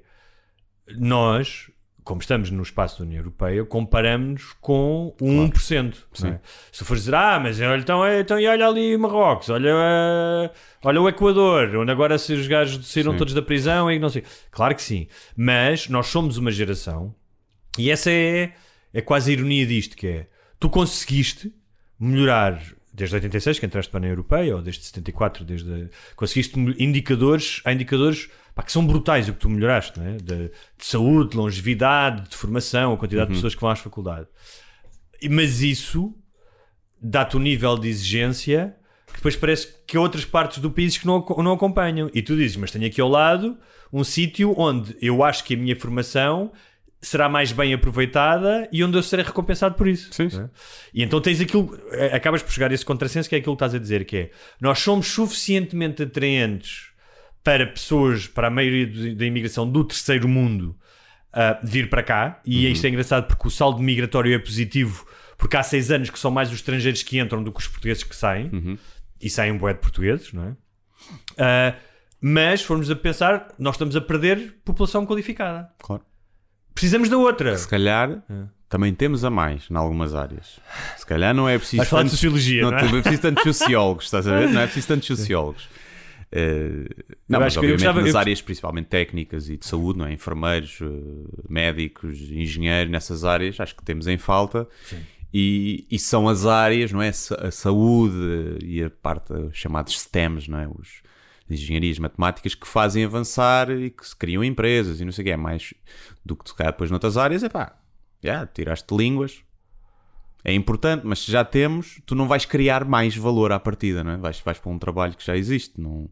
nós, como estamos no espaço da União Europeia, comparamos-nos com o 1%. não é? Se tu fores dizer, ah, mas olha, então, é- então e olha ali Marrocos, olha, eh, olha o Equador, onde agora se os gajos saíram todos da prisão e não sei. Claro que sim, mas nós somos uma geração e essa é, é quase a ironia disto, que é tu conseguiste melhorar desde 86 que entraste para a União Europeia ou desde 74 desde conseguiste indicadores há indicadores pá, que são brutais o que tu melhoraste não é? de, de saúde, de longevidade de formação, a quantidade de pessoas que vão às faculdades E- mas isso dá-te um nível de exigência que depois parece que há outras partes do país que não, não acompanham. E tu dizes, mas tenho aqui ao lado um sítio onde eu acho que a minha formação será mais bem aproveitada e onde eu serei recompensado por isso. Sim, é? E então tens aquilo, eh, acabas por chegar a esse contrassenso que é aquilo que estás a dizer, que é nós somos suficientemente atraentes para pessoas, para a maioria da imigração do terceiro mundo uh, vir para cá, e isto é engraçado porque o saldo migratório é positivo, porque há seis anos que são mais os estrangeiros que entram do que os portugueses que saem, e saem um bué de portugueses, não é? Uh, mas, formos a pensar, nós estamos a perder população qualificada. Claro. Precisamos da outra. Se calhar também temos a mais em algumas áreas. Se calhar não é preciso. Vais falar de sociologia, não é? é preciso tantos sociólogos, estás a ver? Não é preciso tantos sociólogos. Eh, não, Eu mas acho que eu obviamente gostava- nas eu- áreas principalmente técnicas e de saúde, não é? enfermeiros, eh, médicos, engenheiros, nessas áreas, acho que temos em falta. E, e são as áreas, não é? A saúde e a parte chamados STEMs, não é? Os engenharias matemáticas que fazem avançar e que se criam empresas e não sei o que é mais do que tocar depois noutras áreas, é pá, já, tiraste línguas, é importante, mas se já temos, tu não vais criar mais valor à partida, não é? Vais, vais para um trabalho que já existe, não,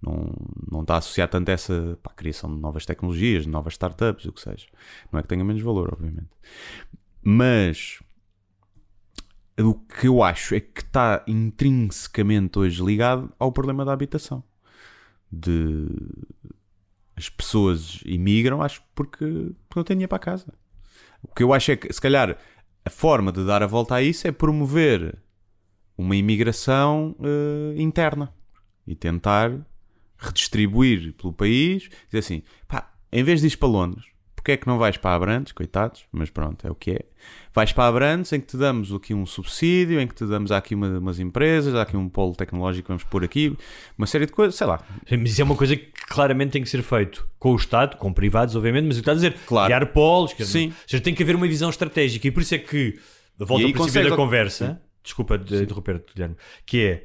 não, não está associado tanto a essa pá, criação de novas tecnologias, de novas startups, o que seja. Não é que tenha menos valor, obviamente. Mas o que eu acho é que está intrinsecamente hoje ligado ao problema da habitação. De as pessoas imigram, acho, porque, porque não têm dinheiro para casa. O que eu acho é que, se calhar, a forma de dar a volta a isso é promover uma imigração eh, interna e tentar redistribuir pelo país. Dizer assim, pá, em vez de ir para Londres, porque é que não vais para Abrantes, coitados, mas pronto, é o que é. Vais para Abrantes em que te damos aqui um subsídio, em que te damos aqui uma- umas empresas, há aqui um polo tecnológico, vamos pôr aqui, uma série de coisas, sei lá. Mas isso é uma coisa que claramente tem que ser feito com o Estado, com privados, obviamente, mas o que está a dizer, Claro. criar polos, quer dizer, Sim. ou seja, tem que haver uma visão estratégica e por isso é que, volta ao princípio consegue- da conversa, desculpa de interromper, Guilherme, que é,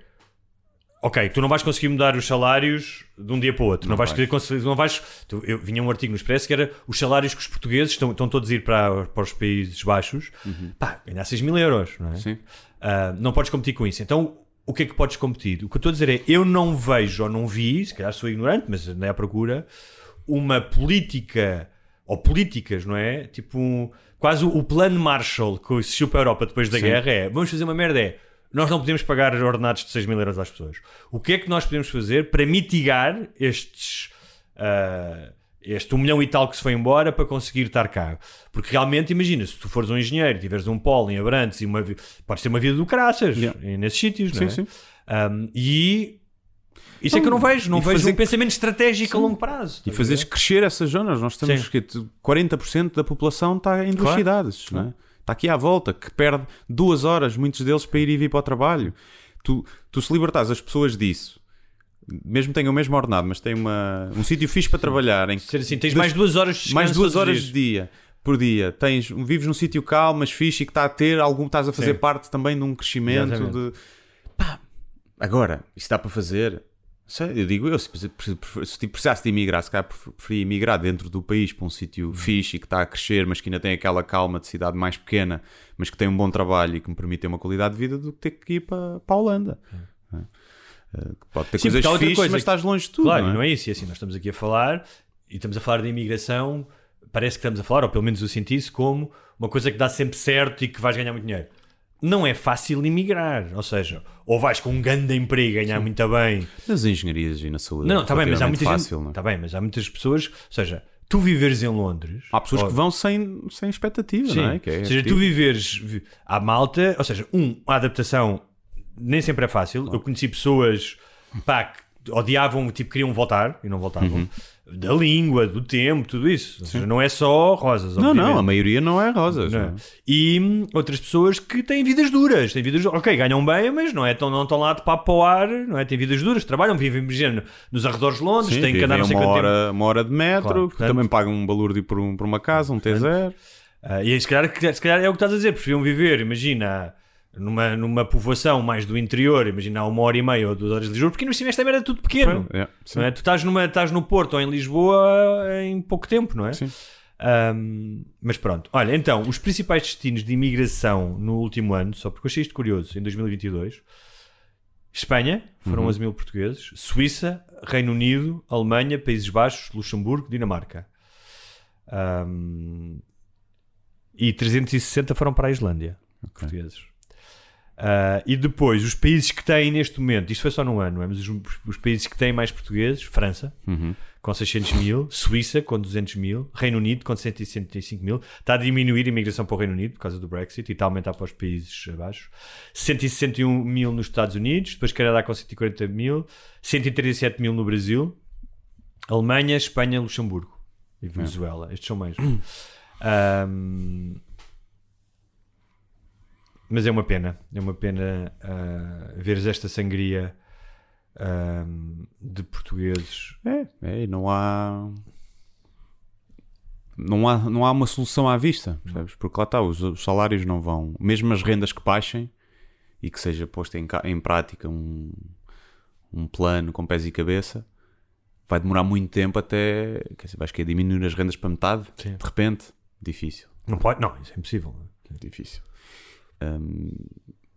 ok, tu não vais conseguir mudar os salários de um dia para o outro, não, vais querer conseguir, não vais, tu- eu vinha um artigo no Expresso que era os salários que os portugueses estão, estão todos a ir para, para os países baixos, pá, ganhar 6 mil euros, não é? Uhum. Sim. Ah, não podes competir com isso. Então, o que é que podes competir? O que eu estou a dizer é, eu não vejo ou não vi, se calhar sou ignorante, mas andei à procura, uma política, ou políticas, não é? Tipo, um- quase o, o plano Marshall que existiu para a Europa depois da Sim. guerra é, vamos fazer uma merda, é, nós não podemos pagar ordenados de 6 mil euros às pessoas. O que é que nós podemos fazer para mitigar estes... ah, este um milhão e tal que se foi embora para conseguir estar cá. Porque realmente, imagina, se tu fores um engenheiro, tiveres um polo em Abrantes e uma, podes ter uma vida do caraças Yeah. e nesses sítios, não é? Sim, sim. Um, e isso é que eu não vejo, não e vejo fazer- um pensamento estratégico a longo prazo. E estás a fazeres crescer essas zonas. Nós temos Sim. que 40% da população está em duas Claro. cidades, não é? Está aqui à volta, que perde duas horas, muitos deles, para ir e vir para o trabalho. Tu, tu se libertares as pessoas disso, mesmo que tenham o mesmo ordenado, mas têm uma, um sítio fixe para trabalhar, em Ser assim, tens mais duas horas de mais duas horas dias. de dia por dia, tens, vives num sítio calmo, mas fixe e que está a ter algum, estás a fazer Sim. parte também de um crescimento Exatamente. de pá, agora, isso dá para fazer. Eu digo eu, se, se, se precisasse de emigrar, se calhar prefer- preferia emigrar dentro do país para um sítio fixe e que está a crescer, mas que ainda tem aquela calma de cidade mais pequena, mas que tem um bom trabalho e que me permite ter uma qualidade de vida, do que ter que ir para, para a Holanda. é? Eh, que Pode ter Sim, coisas fixes, coisa mas estás longe de tudo. Claro, não é? não é isso. E assim, nós estamos aqui a falar e estamos a falar de imigração. Parece que estamos a falar, ou pelo menos eu senti isso, como uma coisa que dá sempre certo e que vais ganhar muito dinheiro. Não é fácil imigrar, ou seja, ou vais com um grande emprego e ganhar muito bem. Nas engenharias e na saúde. Não, é está bem, mas há muita fácil, gente. não é? Está bem, mas há muitas pessoas, ou seja, tu viveres em Londres. Há pessoas ou- que vão sem, sem expectativa, Sim. não é? É ou seja, tu viveres vi- à malta, ou seja, um, a adaptação nem sempre é fácil. Eu conheci pessoas pá, que odiavam, tipo, queriam voltar e não voltavam. Uhum. Da língua, do tempo, tudo isso. Ou seja, não é só rosas. Não, não, a obviamente. maioria não é rosas. Não é? não é? E hum, outras pessoas que têm vidas duras, têm vidas, ok, ganham bem, mas não é tão, não estão lá de papo para o ar, não é? Têm vidas duras, trabalham, vivem, imagina, nos arredores de Londres, Sim, têm que andar não sei uma quanto tempo. hora, uma hora de metro, Claro, portanto- também pagam um balúrdio por, um- por uma casa, um T0. Ah, e aí, se calhar, se calhar é o que estás a dizer, preferiam viver, imagina, numa, numa povoação mais do interior, imagina uma hora e meia ou duas horas de Lisboa, porque no cima esta merda é tudo pequeno. É, não é? Tu estás, numa, estás no Porto ou em Lisboa em pouco tempo, não é? Sim. Ahm, mas pronto, olha, então, os principais destinos de imigração no último ano, só porque eu achei isto curioso, em 2022, Espanha, foram 11 mil portugueses, Suíça, Reino Unido, Alemanha, Países Baixos, Luxemburgo, Dinamarca. Ahm, e 360 foram para a Islândia, portugueses. Ah, e depois, os países que têm neste momento, isto foi só num ano, é? mas os, os países que têm mais portugueses, França, Uhum. com 600 mil, Suíça com 200 mil, Reino Unido com 165 mil, está a diminuir a imigração para o Reino Unido por causa do Brexit e está a aumentar para os países abaixo, 161 mil nos Estados Unidos, depois Canadá com 140 mil, 137 mil no Brasil, Alemanha, Espanha, Luxemburgo e Venezuela, estes são mais. *clears throat* Ahm, mas é uma pena, é uma pena ah, veres esta sangria ahm, de portugueses É, é, e não há. Não há, não há uma solução à vista, percebes? Porque lá está, os, os salários não vão. Mesmo as rendas que baixem e que seja posto em, em prática um, um plano com pés e cabeça, vai demorar muito tempo até. Quer dizer, vais querer diminuir as rendas para metade? Sim. De repente? Difícil. Não pode, não, isso é impossível. Difícil. Hum,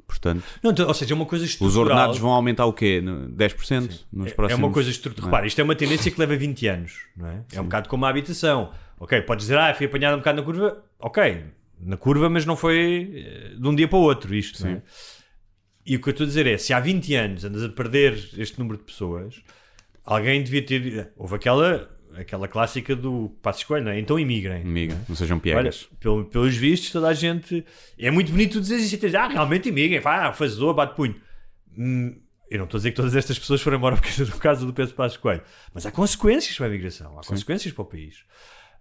portanto, Não, então, ou seja, é uma coisa os estrutural. ordenados vão aumentar o quê? No- 10% nos É- próximos É uma coisa estrutural. Repara, isto é uma tendência que leva 20 anos, não é? É um bocado como a habitação. Ok, podes dizer, ah, fui apanhado um bocado na curva. Ok, na curva, mas não foi eh, de um dia para o outro isto. não é? E o que eu estou a dizer é: se há 20 anos andas a perder este número de pessoas, alguém devia ter. Houve aquela, aquela clássica do Passos Coelho, não é? Então imigrem. Amiga, não sejam Olha, piegas. pelo- pelos vistos, toda a gente. É muito bonito dizer isso e dizer, ah, realmente imigrem, vá, fazedor, bate punho. Hum, eu não estou a dizer que todas estas pessoas foram embora *laughs* por causa do caso do Pedro Passos Coelho, mas há consequências para a migração, há consequências para o país.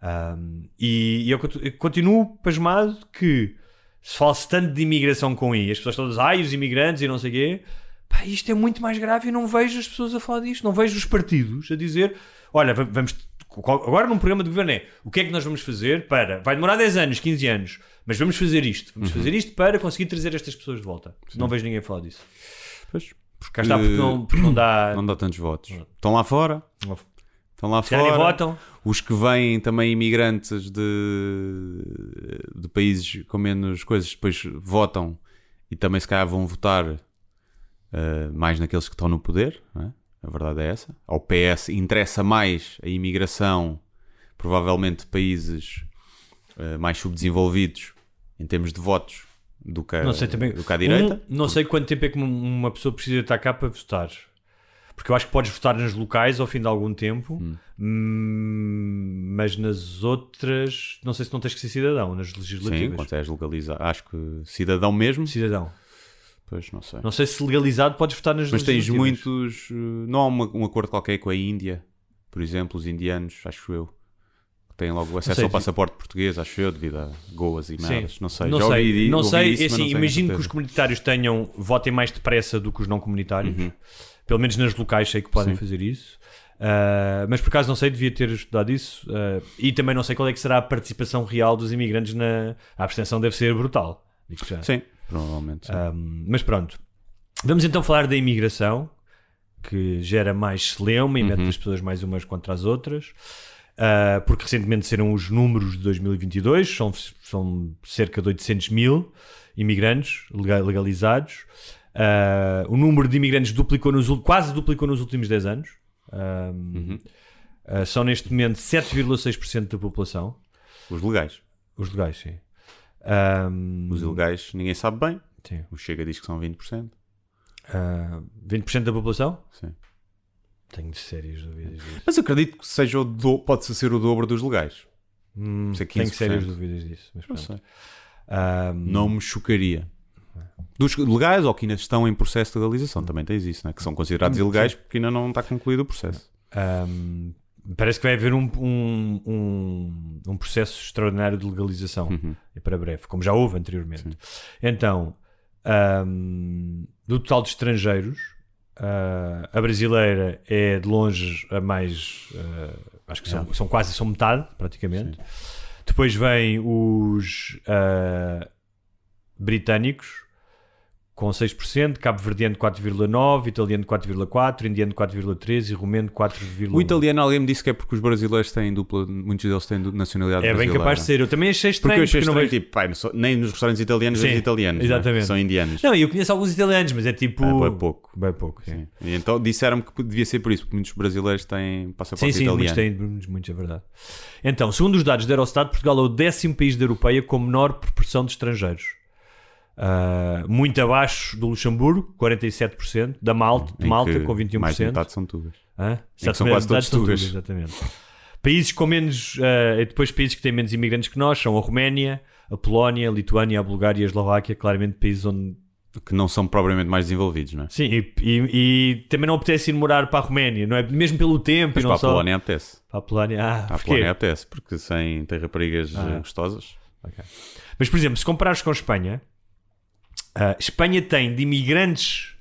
Ahm, e, e eu, continuo pasmado que se fala-se tanto de imigração com I, as pessoas todas, ai, os imigrantes e não sei o quê. Pá, isto é muito mais grave e não vejo as pessoas a falar disto, não vejo os partidos a dizer, olha, va- vamos. Agora num programa de governo é o que é que nós vamos fazer para. Vai demorar 10 anos, 15 anos, mas vamos fazer isto. Vamos fazer isto para conseguir trazer estas pessoas de volta. Não vejo ninguém falar disso. Pois, Cá está porque não, porque não dá. *coughs* não dá tantos votos. Estão lá fora. Estão lá fora. votam. Os que vêm também imigrantes de, de países com menos coisas, depois votam e também se calhar vão votar eh, mais naqueles que estão no poder, não é? A verdade é essa. Ao PS interessa mais a imigração, provavelmente de países eh, mais subdesenvolvidos em termos de votos do que, a- Não sei também. do que à direita. Um, não sei quanto tempo é que uma- pessoa precisa estar cá para votar. Porque eu acho que podes votar nas locais ao fim de algum tempo, hum, mas nas outras, não sei se não tens que ser cidadão, nas Sim, legislativas. quando és legalizado. Acho que cidadão mesmo. Cidadão. Pois, não sei. Não sei se legalizado podes votar nas Mas tens muitos. eh, Não há uma- um acordo qualquer com a Índia, por exemplo, os indianos, acho eu. Têm logo acesso sei, ao passaporte português, acho eu, devido a goas e merdas. Não sei. Não Já sei, ouvi, não ouvi sei, isso, é assim, não imagino que os comunitários tenham, votem mais depressa do que os não comunitários. Pelo menos nas locais sei que podem Uhum. Sim. fazer isso. Ah, mas por acaso não sei, devia ter estudado isso. Ah, e também não sei qual é que será a participação real dos imigrantes na. A abstenção deve ser brutal. Sim, provavelmente. Um, mas pronto. Vamos então falar da imigração, que gera mais celeuma e mete Uhum. as pessoas mais umas contra as outras. Uh, porque recentemente saíram os números de 2022, são, são cerca de 800 mil imigrantes lega- legalizados. Uh, o número de imigrantes duplicou nos, quase duplicou nos últimos 10 anos. Uh, são neste momento 7,6% da população. Os legais. Os legais, sim. Um, Os ilegais, ninguém sabe bem. sim. O Chega diz que são 20%. Uh, 20% da população? Sim. Tenho sérias dúvidas disso. Mas acredito que seja o do... pode ser o dobro dos legais. Hum, é tenho 15%. sérias dúvidas disso. Mas Não sei. Ahm, Não me chocaria. Dos legais ou que ainda estão em processo de legalização, também tens isso, né? que são considerados ilegais porque ainda não está concluído o processo. ahm, parece que vai haver um, um, um, um processo extraordinário de legalização Uhum. para breve, como já houve anteriormente. Então, ahm, do total de estrangeiros, ah, a brasileira é de longe a mais. ah, acho que são, são quase são metade, praticamente. Depois vem os ah, britânicos com 6%, cabo-verdiano 4,9%, italiano 4,4%, indiano 4,3% e romeno 4,1%. O italiano, alguém me disse que é porque os brasileiros têm dupla, muitos deles têm nacionalidade É bem brasileira. capaz de ser. Eu também achei Porque estranho. eu achei porque não estranho, tipo, pai, nem nos restaurantes italianos Sim, os italianos, né? exatamente. são indianos. Não, eu conheço alguns italianos, mas é tipo. Ah, bem pouco. Bem pouco, sim. Sim. E então disseram-me que devia ser por isso, porque muitos brasileiros têm Sim, passaporte sim, muitos italiano. têm, muitos, muitos, é verdade. Então, segundo os dados da Eurostat, Portugal é o décimo país da Europeia com menor proporção de estrangeiros. Ah, muito abaixo do Luxemburgo, 47%, da Malta, Em Malta com 21%. Mais de metade são tugas. Hã? São quase todos tugas. Exatamente. Países com menos. e depois países que têm menos imigrantes que nós são a Roménia, a Polónia, a Lituânia, a Bulgária e a Eslováquia, claramente países onde. Que não são propriamente mais desenvolvidos, não é? Sim, e, e- e também não apetece ir morar para a Roménia, não é? Mesmo pelo tempo Mas e não para a. Polónia apetece. Para a Polónia. Ah, Para a? Polónia apetece, porque sem ter raparigas Ah. eh, gostosas. Mas, por exemplo, se comparares com a Espanha, a Espanha tem de imigrantes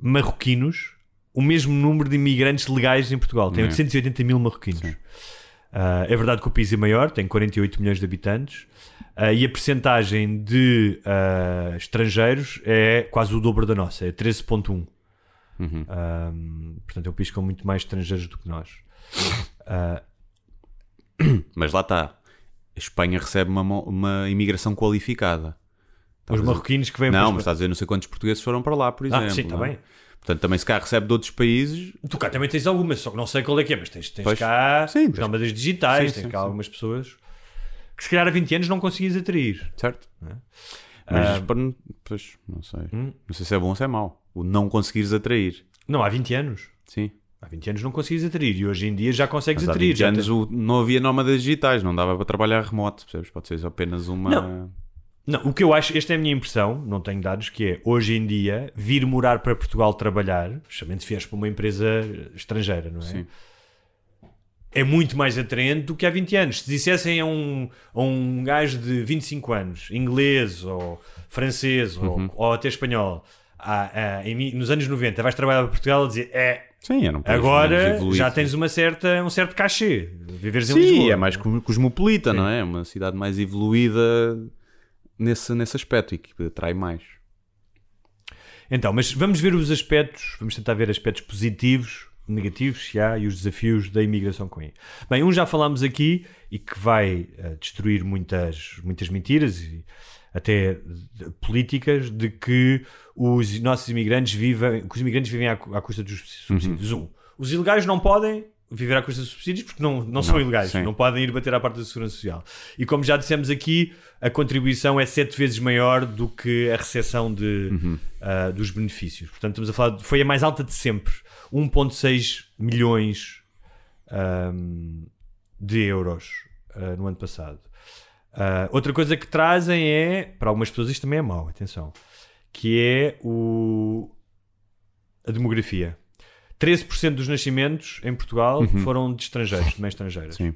marroquinos o mesmo número de imigrantes legais em Portugal. Tem É. 880 mil marroquinos. Ah, é verdade que o país é maior, tem 48 milhões de habitantes, ah, e a percentagem de ah, estrangeiros é quase o dobro da nossa, é 13,1. Uhum. Ah, portanto, é um país com muito mais estrangeiros do que nós. Ah, Mas lá está. A Espanha recebe uma, uma imigração qualificada. Os marroquinos que vêm Não, para mas está a dizer não sei quantos portugueses foram para lá, por exemplo. Ah, sim, está é? bem. Portanto, também se cá recebe de outros países. Tu cá também tens algumas, só que não sei qual é que é, mas tens, tens Pois. cá Sim, os nómadas digitais, sim, tens sim, cá sim. algumas pessoas que se calhar há 20 anos não conseguias atrair. Certo? É. Mas Ah, pois, não sei. Hum? Não sei se é bom ou se é mau. O não conseguires atrair. Não, há 20 anos. Sim. Há 20 anos não conseguias atrair e hoje em dia já consegues Mas há atrair. 20 já anos tens- o- não havia nómadas digitais, não dava para trabalhar remoto, percebes? Pode ser apenas uma. Não. Não, o que eu acho, esta é a minha impressão, não tenho dados, que é hoje em dia vir morar para Portugal trabalhar, se vieres para uma empresa estrangeira, não é? Sim. É muito mais atraente do que há 20 anos. Se dissessem a um, a um gajo de 25 anos, inglês ou francês Uhum. ou, ou até espanhol, ah, ah, em nos anos 90, vais trabalhar para Portugal e dizer é. Sim, era um país mais Agora evoluído. já tens uma certa, um certo cachê. Viveres em Lisboa. Sim, é mais cos- cosmopolita, não é? Uma cidade mais evoluída nesse, nesse aspecto e que atrai mais. Então, mas vamos ver os aspectos, vamos tentar ver aspectos positivos, negativos, se há, e os desafios da imigração com I. Bem, um já falámos aqui e que vai eh, destruir muitas, muitas mentiras e até políticas de que os nossos imigrantes vivem, que os imigrantes vivem à, à custa dos subsídios. Um, os ilegais não podem viver à custa dos subsídios porque não, não, são ilegais, sim. não podem ir bater à parte da segurança social. E como já dissemos aqui, a contribuição é sete vezes maior do que a recepção de, ah, dos benefícios. Portanto, estamos a falar, de- foi a mais alta de sempre, 1,6 milhões ahm, de euros ah, no ano passado. Ah, outra coisa que trazem é, para algumas pessoas isto também é mau, atenção, que é o, a demografia. 13% dos nascimentos em Portugal foram de estrangeiros, de mães estrangeiras. Sim.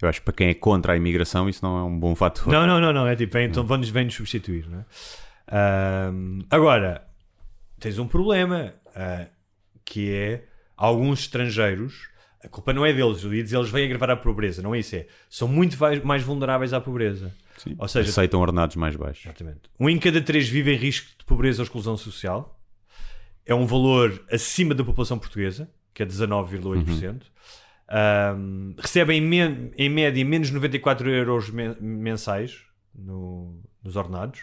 Eu acho que para quem é contra a imigração isso não é um bom fator. Não, não, não, não. É tipo, vem, então vão-nos vem substituir. Não é? Ahm, agora, tens um problema ah, que é alguns estrangeiros. A culpa não é deles, eu ia dizer, eles vêm agravar a pobreza, não é isso. É, são muito mais vulneráveis à pobreza. Sim. Ou seja, Aceitam ordenados mais baixos. Exatamente. Um em cada três vive em risco de pobreza ou exclusão social. É um valor acima da população portuguesa, que é 19,8%. Ahm, recebem em, em média menos 94 euros men- mensais no- nos ordenados.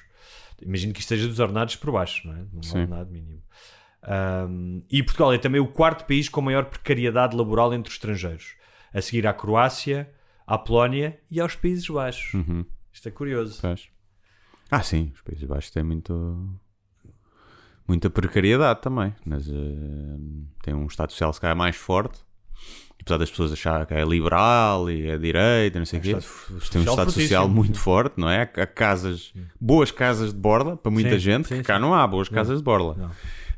Imagino que isto esteja dos ordenados por baixo, não é? Num Sim. ordenado mínimo. Ahm, e Portugal é também o quarto país com maior precariedade laboral entre os estrangeiros, a seguir à Croácia, à Polónia e aos Países Baixos. Uhum. Isto é curioso. Ah, sim, os Países Baixos têm muito, muita precariedade também, mas eh, tem um Estado Social se calhar mais forte. Apesar das pessoas acharem que é liberal e é direita, não sei o quê, Estado tem um Estado Social muito forte, não é? Há casas, boas casas de borla para muita Sim, gente, sim, que cá sim. não há boas casas de borla. Não.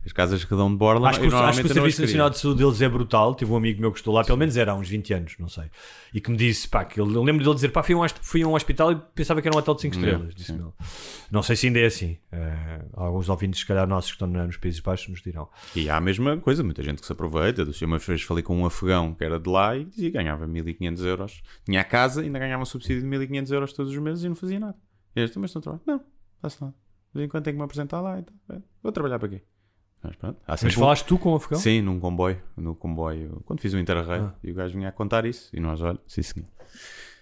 As casas que dão de borla, Acho que, acho que o Serviço. Nacional de Saúde deles é brutal. Tive um amigo meu que estou lá, pelo menos era há uns 20 anos, não sei. E que me disse, pá, que ele, eu lembro dele dizer, pá, fui a um, fui a um hospital e pensava que era um hotel de 5 estrelas. Disse-me. Não sei se ainda é assim. Eh, alguns ouvintes, se calhar nossos que estão nos Países Baixos, nos dirão. E há a mesma coisa, muita gente que se aproveita. Eu uma vez falei com um afegão que era de lá e dizia que ganhava 1500 euros. Tinha a casa e ainda ganhava um subsídio de 1500 euros todos os meses e não fazia nada. E este, mas não trabalho. Não, faço nada. De vez em quando tenho que me apresentar lá. Então, vou trabalhar para quê? Mas pronto. Há Mas sempre um- falaste tu com o afegão? Sim, num comboio. No comboio. Quando fiz o Interrail Ah. e o gajo vinha a contar isso. E nós, olha, sim senhor.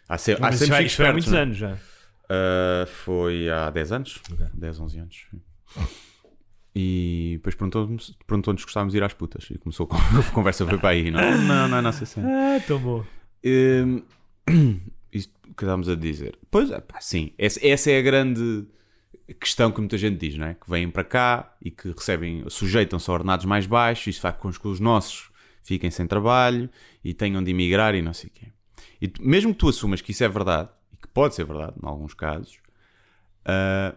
Há, se, há sempre isto foi há muitos não é? anos já. Uh, foi há 10 anos. 10, 11 anos. E depois perguntou-nos perguntou se gostávamos de ir às putas. E começou com a conversa foi para aí. Não, *laughs* não, não é nossa cena. Ah, tão bom. Hum, *clears throat* isto que estávamos a dizer. Pois é, pá, sim. Essa, essa é a grande questão que muita gente diz, não é? Que vêm para cá e que recebem, sujeitam-se a ordenados mais baixos. Isso faz com que os nossos fiquem sem trabalho e tenham de emigrar e não sei o quê. E mesmo que tu assumas que isso é verdade, e que pode ser verdade em alguns casos, ah,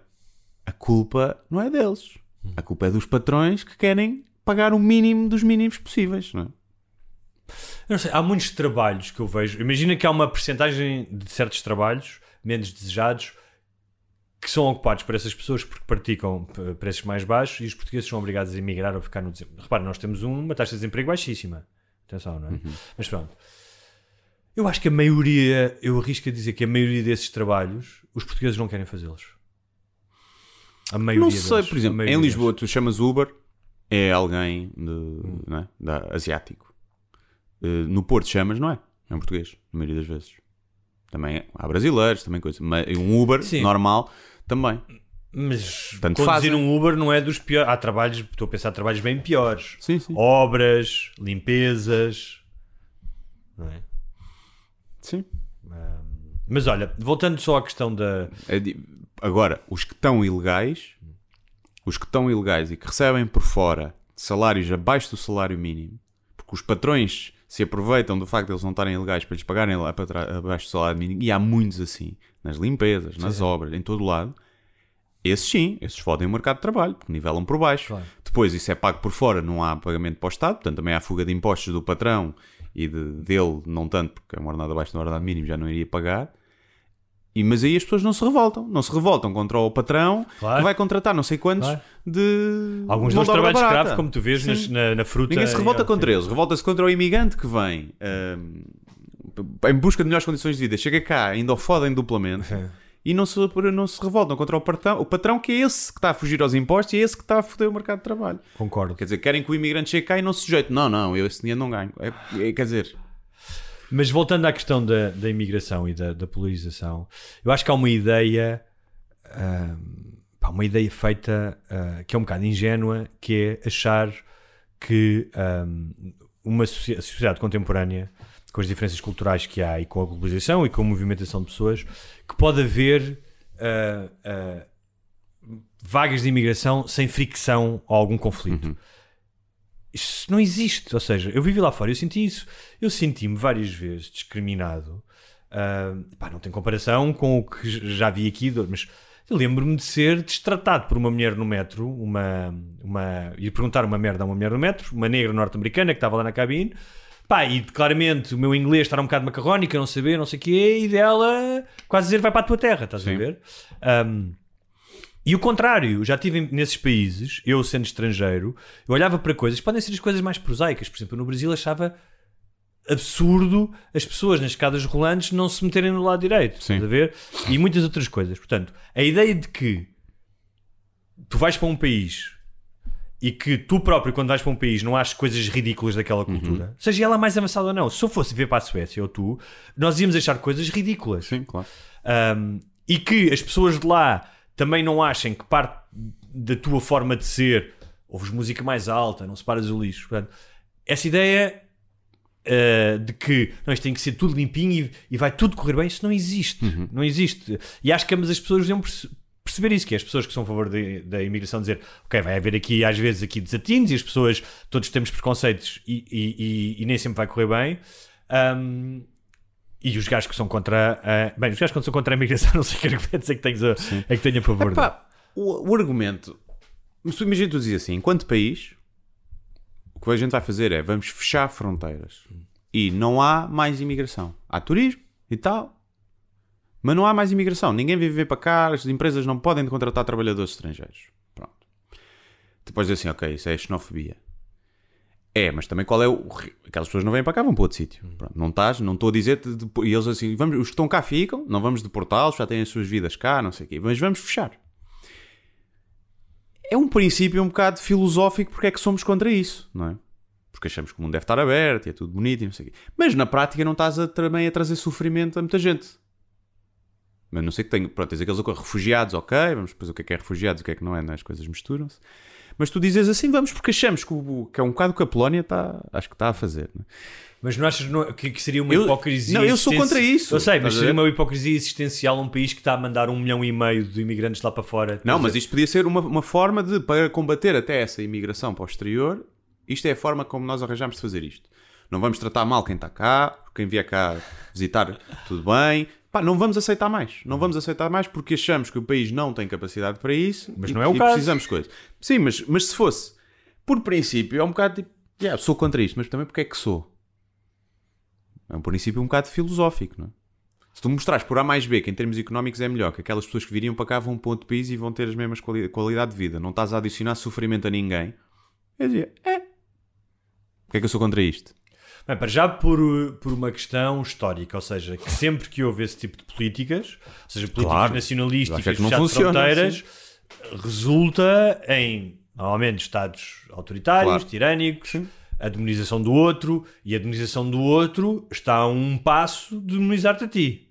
a culpa não é deles. A culpa é dos patrões que querem pagar o mínimo dos mínimos possíveis, não é? Eu não sei, há muitos trabalhos que eu vejo. Imagina que há uma percentagem de certos trabalhos menos desejados que são ocupados por essas pessoas porque praticam preços mais baixos e os portugueses são obrigados a emigrar ou ficar no desemprego. Repara, nós temos um- uma taxa de desemprego baixíssima. Atenção, não é? Mas pronto. Eu acho que a maioria, eu arrisco a dizer que a maioria desses trabalhos os portugueses não querem fazê-los. A maioria Não sei, deles, por exemplo, em deles. Lisboa tu chamas Uber, é alguém de, não é? da, asiático. Eh, no Porto chamas, não é? É um português, na maioria das vezes. Também há brasileiros, também coisa. Mas um Uber Sim. normal também. Mas Tanto conduzir fazem. um Uber não é dos piores. Há trabalhos, estou a pensar, trabalhos bem piores. Sim, sim. Obras, limpezas. Não é? Sim. Mas olha, voltando só à questão da. É Agora, os que estão ilegais, os que estão ilegais e que recebem por fora salários abaixo do salário mínimo, porque os patrões se aproveitam do facto de eles não estarem ilegais para lhes pagarem lá para trás- abaixo do salário mínimo, e há muitos assim, nas limpezas, nas obras, em todo lado, esses sim, esses fodem o mercado de trabalho, porque nivelam por baixo. Claro. Depois isso é pago por fora, não há pagamento para o Estado, portanto também há fuga de impostos do patrão e de- dele, não tanto, porque a ordenada abaixo da ordenada mínimo já não iria pagar. E, mas aí as pessoas não se revoltam, não se revoltam contra o patrão Claro. que vai contratar não sei quantos Claro. de Alguns de obra trabalhos barata. escravo, como tu vês Sim. nas- na, na fruta. Ninguém se revolta contra eles, revolta-se contra o imigrante que vem em busca de melhores condições de vida, chega cá, ainda o fodem duplamente e não se, não se revoltam contra o patrão, o patrão que é esse que está a fugir aos impostos e é esse que está a foder o mercado de trabalho. Concordo. Quer dizer, querem que o imigrante chegue cá e não se sujeite. Não, não, eu esse dinheiro não ganho. É, é- quer dizer, Mas voltando à questão da, da imigração e da, da polarização, eu acho que há uma ideia, pá, uma ideia feita ah, que é um bocado ingênua, que é achar que ahm, uma sociedade contemporânea, com as diferenças culturais que há e com a globalização e com a movimentação de pessoas, que pode haver ah, ah, vagas de imigração sem fricção ou algum conflito. Isso não existe. Ou seja, eu vivi lá fora, eu senti isso. Eu senti-me várias vezes discriminado. Ah, pá, não tem comparação com o que já vi aqui, mas eu lembro-me de ser destratado por uma mulher no metro, uma, uma, e perguntar uma merda a uma mulher no metro, uma negra norte-americana que estava lá na cabine. Pá, e claramente o meu inglês estava um bocado macarrónico, eu não sabia, não sei o quê, e dela quase dizer vai para a tua terra, estás a ver? Ahm, e o contrário, já estive em- nesses países, eu sendo estrangeiro, eu olhava para coisas, podem ser as coisas mais prosaicas. Por exemplo, no Brasil achava absurdo as pessoas nas escadas rolantes não se meterem no lado direito, Sim. estás a ver? E muitas outras coisas. Portanto, a ideia de que tu vais para um país e que tu próprio, quando vais para um país, não achas coisas ridículas daquela cultura, seja ela mais avançada ou não. Se eu fosse ver para a Suécia ou tu, nós íamos achar coisas ridículas. sim, claro. Um, e que as pessoas de lá também não achem que parte da tua forma de ser ouves música mais alta, não separas o lixo. Portanto, essa ideia uh, de que não, isto tem que ser tudo limpinho e, e vai tudo correr bem, isso não existe. Não existe. E acho que ambas as pessoas deviam perceber isso, que é as pessoas que são a favor de- da imigração dizer, ok, vai haver aqui às vezes aqui desatinos e as pessoas, todos temos preconceitos e, e- e- e nem sempre vai correr bem. Um, e os gajos que são contra a... Bem, os gajos que são contra a imigração, *laughs* não sei que argumentos é que tens a, é que tenho a favor. Epá, o, o argumento. Imagina tu dizes assim: enquanto país, o que a gente vai fazer é vamos fechar fronteiras e não há mais imigração. Há turismo e tal, mas não há mais imigração. Ninguém vai viver para cá, as empresas não podem contratar trabalhadores estrangeiros. Pronto. Depois assim: ok, isso é xenofobia. É, mas também qual é o. Aquelas pessoas não vêm para cá, vão para outro sítio. Pronto, não estás, não estou a dizer. E eles assim, vamos, os que estão cá ficam, não vamos deportá-los, já têm as suas vidas cá, não sei o quê, mas vamos fechar. É um princípio um bocado filosófico porque é que somos contra isso, não é? Porque achamos que o mundo deve estar aberto e é tudo bonito e não sei o quê. Mas na prática não estás a, também a trazer sofrimento a muita gente. Mas não sei que tenho. Pronto, tens aqueles refugiados, ok, vamos depois o que é que é refugiados e o que é que não é, né? as coisas misturam-se. Mas tu dizes assim, vamos porque achamos que, o- que é um bocado que a Polónia está, acho que está a fazer. Não é? Mas não achas no- que, que seria uma Eu- hipocrisia? não, eu sou contra isso. Eu sei, mas seria uma hipocrisia existencial um país que está a mandar um milhão e meio de imigrantes lá para fora. Não, mas isto podia ser uma, uma forma de, para combater até essa imigração para o exterior, isto é a forma como nós arranjamos de fazer isto. Não vamos tratar mal quem está cá, quem vier cá visitar, tudo bem. Pá, não vamos aceitar mais. Não vamos aceitar mais porque achamos que o país não tem capacidade para isso. Mas e, não é o e caso. precisamos de coisas. Sim, mas, mas se fosse, por princípio, é um bocado tipo, yeah, sou contra isto, mas também porque é que sou? É um princípio um bocado filosófico, não é? Se tu mostrares por A mais B que em termos económicos é melhor, que aquelas pessoas que viriam para cá vão para outro país e vão ter as mesmas quali qualidade de vida, não estás a adicionar sofrimento a ninguém, eu dizia, é. Porque é que eu sou contra isto? Bem, para já por, por uma questão histórica, ou seja, que sempre que houve esse tipo de políticas, ou seja, políticas Claro. nacionalísticas, acho que não funciona, fronteiras, resulta em, normalmente, Estados autoritários, Claro. tirânicos, a demonização do outro, e a demonização do outro está a um passo de demonizar-te a ti.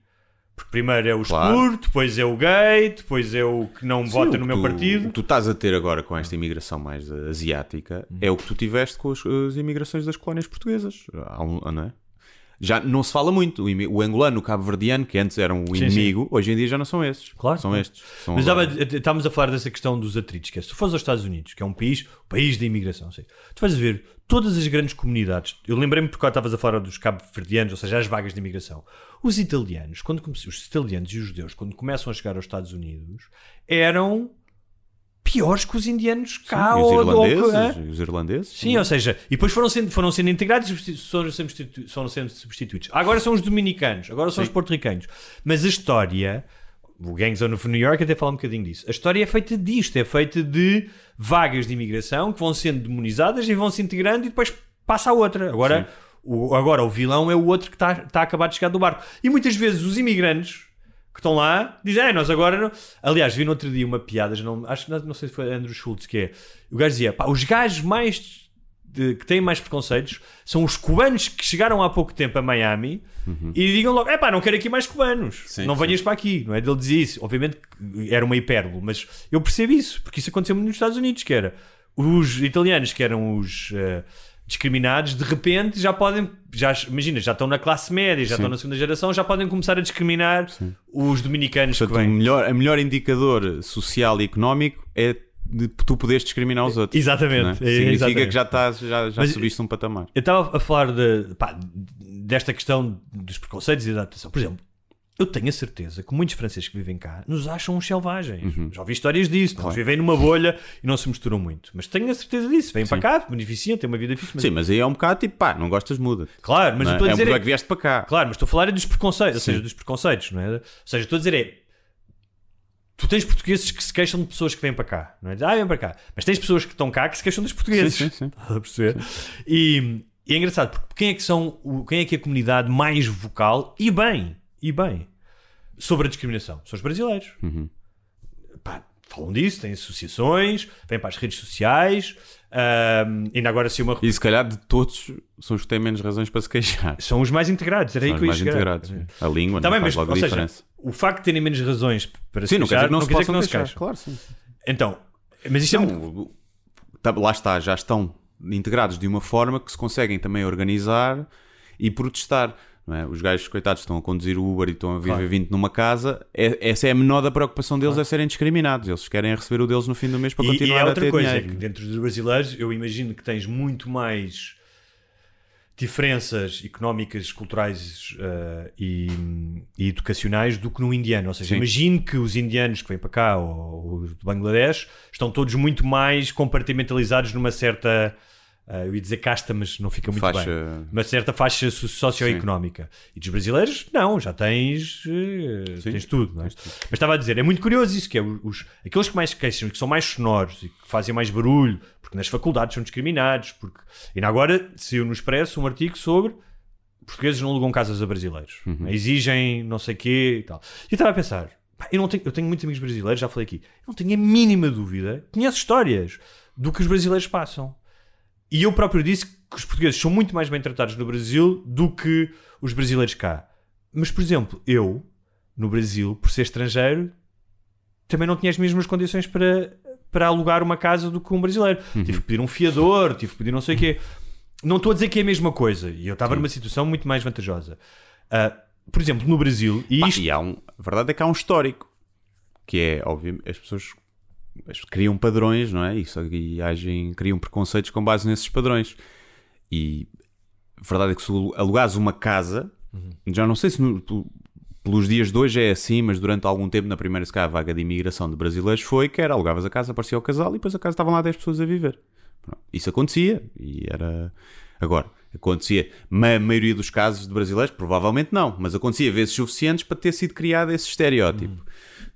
Porque primeiro é o Claro. escuro, depois é o gay, depois é o que não Sim, vota no meu tu- partido. O que tu estás a ter agora com esta imigração mais eh, asiática é o que tu tiveste com as, as imigrações das colónias portuguesas. Há um- não é? Já não se fala muito. O, angolano, o cabo-verdiano, que antes eram o Sim, inimigo, hoje em dia já não são esses. Claro, São estes. São Mas agora- estava- estávamos a falar dessa questão dos atritos, que é, se tu fores aos Estados Unidos, que é um país, o país da imigração, sei, tu vais ver todas as grandes comunidades, eu lembrei-me porque estavas a falar dos cabo-verdianos, ou seja, as vagas de imigração. Os italianos, quando os italianos e os judeus, quando começam a chegar aos Estados Unidos, eram piores que os indianos cá. Sim, os ou- ou- irlandeses. e os irlandeses. Sim, ou seja, e depois foram sendo, foram sendo integrados e foram sendo, foram sendo substituídos. Agora são os dominicanos, agora são os porto-ricanos. Mas a história, o Gangs of New York até fala um bocadinho disso. A história é feita disto, é feita de vagas de imigração que vão sendo demonizadas e vão se integrando e depois passa a outra. Agora, o, agora o vilão é o outro que está está a acabar de chegar do barco. E muitas vezes os imigrantes que estão lá dizem, "É, nós agora não... Aliás, vi no outro dia uma piada, já não, acho que não, sei se foi Andrew Schultz, que é, o gajo dizia, pá, os gajos mais de- que têm mais preconceitos são os cubanos que chegaram há pouco tempo a Miami e digam logo, é pá, não quero aqui mais cubanos, Sim, não sim. venhas para aqui, não é? Ele dizia isso, obviamente era uma hipérbole, mas eu percebo isso, porque isso aconteceu muito nos Estados Unidos, que era os italianos que eram os eh, discriminados, de repente já podem, já, imagina, já estão na classe média, já estão na segunda geração, já podem começar a discriminar os dominicanos Portanto, que o vêm. melhor, a melhor indicador social e económico é de tu poderes discriminar os outros. Exatamente, é? é, Significa exatamente. que já, estás, já, já Mas- subiste um patamar. Eu estava a falar de, pá, desta questão dos preconceitos e da adaptação. Por exemplo, eu tenho a certeza que muitos franceses que vivem cá nos acham uns selvagens. Já ouvi histórias disso. Eles vivem numa bolha e não se misturam muito. Mas tenho a certeza disso. Vêm para cá, beneficiam, têm uma vida fixe. Mas... Sim, mas aí é um bocado tipo, pá, não gostas, muda. Claro, mas Não eu é? estou a é um dizer. problema é- que vieste para cá. Claro, mas estou a falar é dos preconceitos, ou seja, dos preconceitos, não é? Ou seja, estou a dizer é. Tu tens portugueses que se queixam de pessoas que vêm para cá, não é? Ah, vêm para cá. Mas tens pessoas que estão cá que se queixam dos portugueses. Sim, sim, sim. Estás a perceber? E, e é engraçado, porque quem é que são, quem é que é a comunidade mais vocal e bem, e bem, sobre a discriminação? São os brasileiros. Uhum. Pá, falam disso, têm associações, vêm para as redes sociais, ahm, ainda agora se uma E se calhar de todos são os que têm menos razões para se queixar. são os mais integrados, era São aí que eu ia mais chegar. integrados. A língua não faz mas, logo ou a seja, diferença. o facto de terem menos razões para se Sim, não quer dizer queixar, que não, se não queixar. Claro, sim. Então, mas isto é muito... Não, o- tá- lá está, já estão integrados de uma forma que se conseguem também organizar e protestar. É? Os gajos, coitados, estão a conduzir o Uber e estão a viver Claro. 20 numa casa. É- essa é a menor da preocupação deles, é serem discriminados. Eles querem receber o deles no fim do mês para E, e continuar é a outra ter coisa, é que dentro dos brasileiros eu imagino que tens muito mais diferenças económicas, culturais eh, e, e educacionais do que no indiano. Ou seja, Sim. imagino que os indianos que vêm para cá ou os do Bangladesh estão todos muito mais compartimentalizados numa certa. Eh, eu ia dizer casta, mas não fica muito Faixa- bem. Uma certa faixa so- socioeconómica. E dos brasileiros, não, já tens, eh, Sim, tens tudo. não é? tens tudo. Mas estava a dizer, é muito curioso isso, que é os, aqueles que mais queixam, que são mais sonoros e que fazem mais barulho, porque nas faculdades são discriminados, porque... E ainda agora saiu no Expresso um artigo sobre portugueses não alugam casas a brasileiros. Uhum. Exigem não sei quê e tal. E estava a pensar, eu, não tenho, eu tenho muitos amigos brasileiros, já falei aqui, eu não tenho a mínima dúvida, conheço histórias do que os brasileiros passam. E eu próprio disse que os portugueses são muito mais bem tratados no Brasil do que os brasileiros cá. Mas, por exemplo, eu, no Brasil, por ser estrangeiro, também não tinha as mesmas condições para, para alugar uma casa do que um brasileiro. Tive que pedir um fiador, tive que pedir não sei o quê. Não estou a dizer que é a mesma coisa. E eu estava numa situação muito mais vantajosa. Ah, por exemplo, no Brasil, e Pá, isto. e há um, a verdade é que há um histórico que é, óbvio, as pessoas as- criam padrões, não é? Isso, e agem, criam preconceitos com base nesses padrões. E a verdade é que se alugares uma casa, já não sei se no- pel- pelos dias de hoje é assim, mas durante algum tempo, na primeira se calhar, vaga de imigração de brasileiros, foi que era alugavas a casa, aparecia o casal e depois a casa estavam lá 10 pessoas a viver. Pronto. Isso acontecia e era. Agora, acontecia. Na maioria dos casos de brasileiros, provavelmente não, mas acontecia vezes suficientes para ter sido criado esse estereótipo.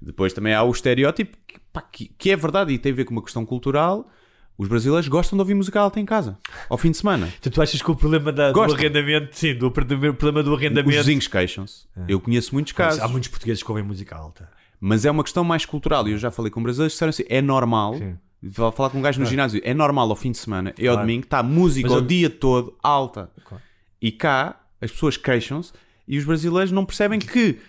Depois também há o estereótipo pá, que- que é verdade e tem a ver com uma questão cultural. Os brasileiros gostam de ouvir música alta em casa, ao fim de semana. Tu, tu achas que o problema da- do Gostam. arrendamento, sim, do problema do Os arrendamento. vizinhos queixam-se. Eu conheço muitos casos. Há muitos portugueses que ouvem música alta. Mas é uma questão mais cultural. E eu já falei com brasileiros que disseram assim: é normal. Sim. Vou falar com um gajo no ginásio, é normal ao fim de semana e ao domingo está a música Mas o eu- dia todo alta. Claro. E cá as pessoas queixam-se e os brasileiros não percebem que,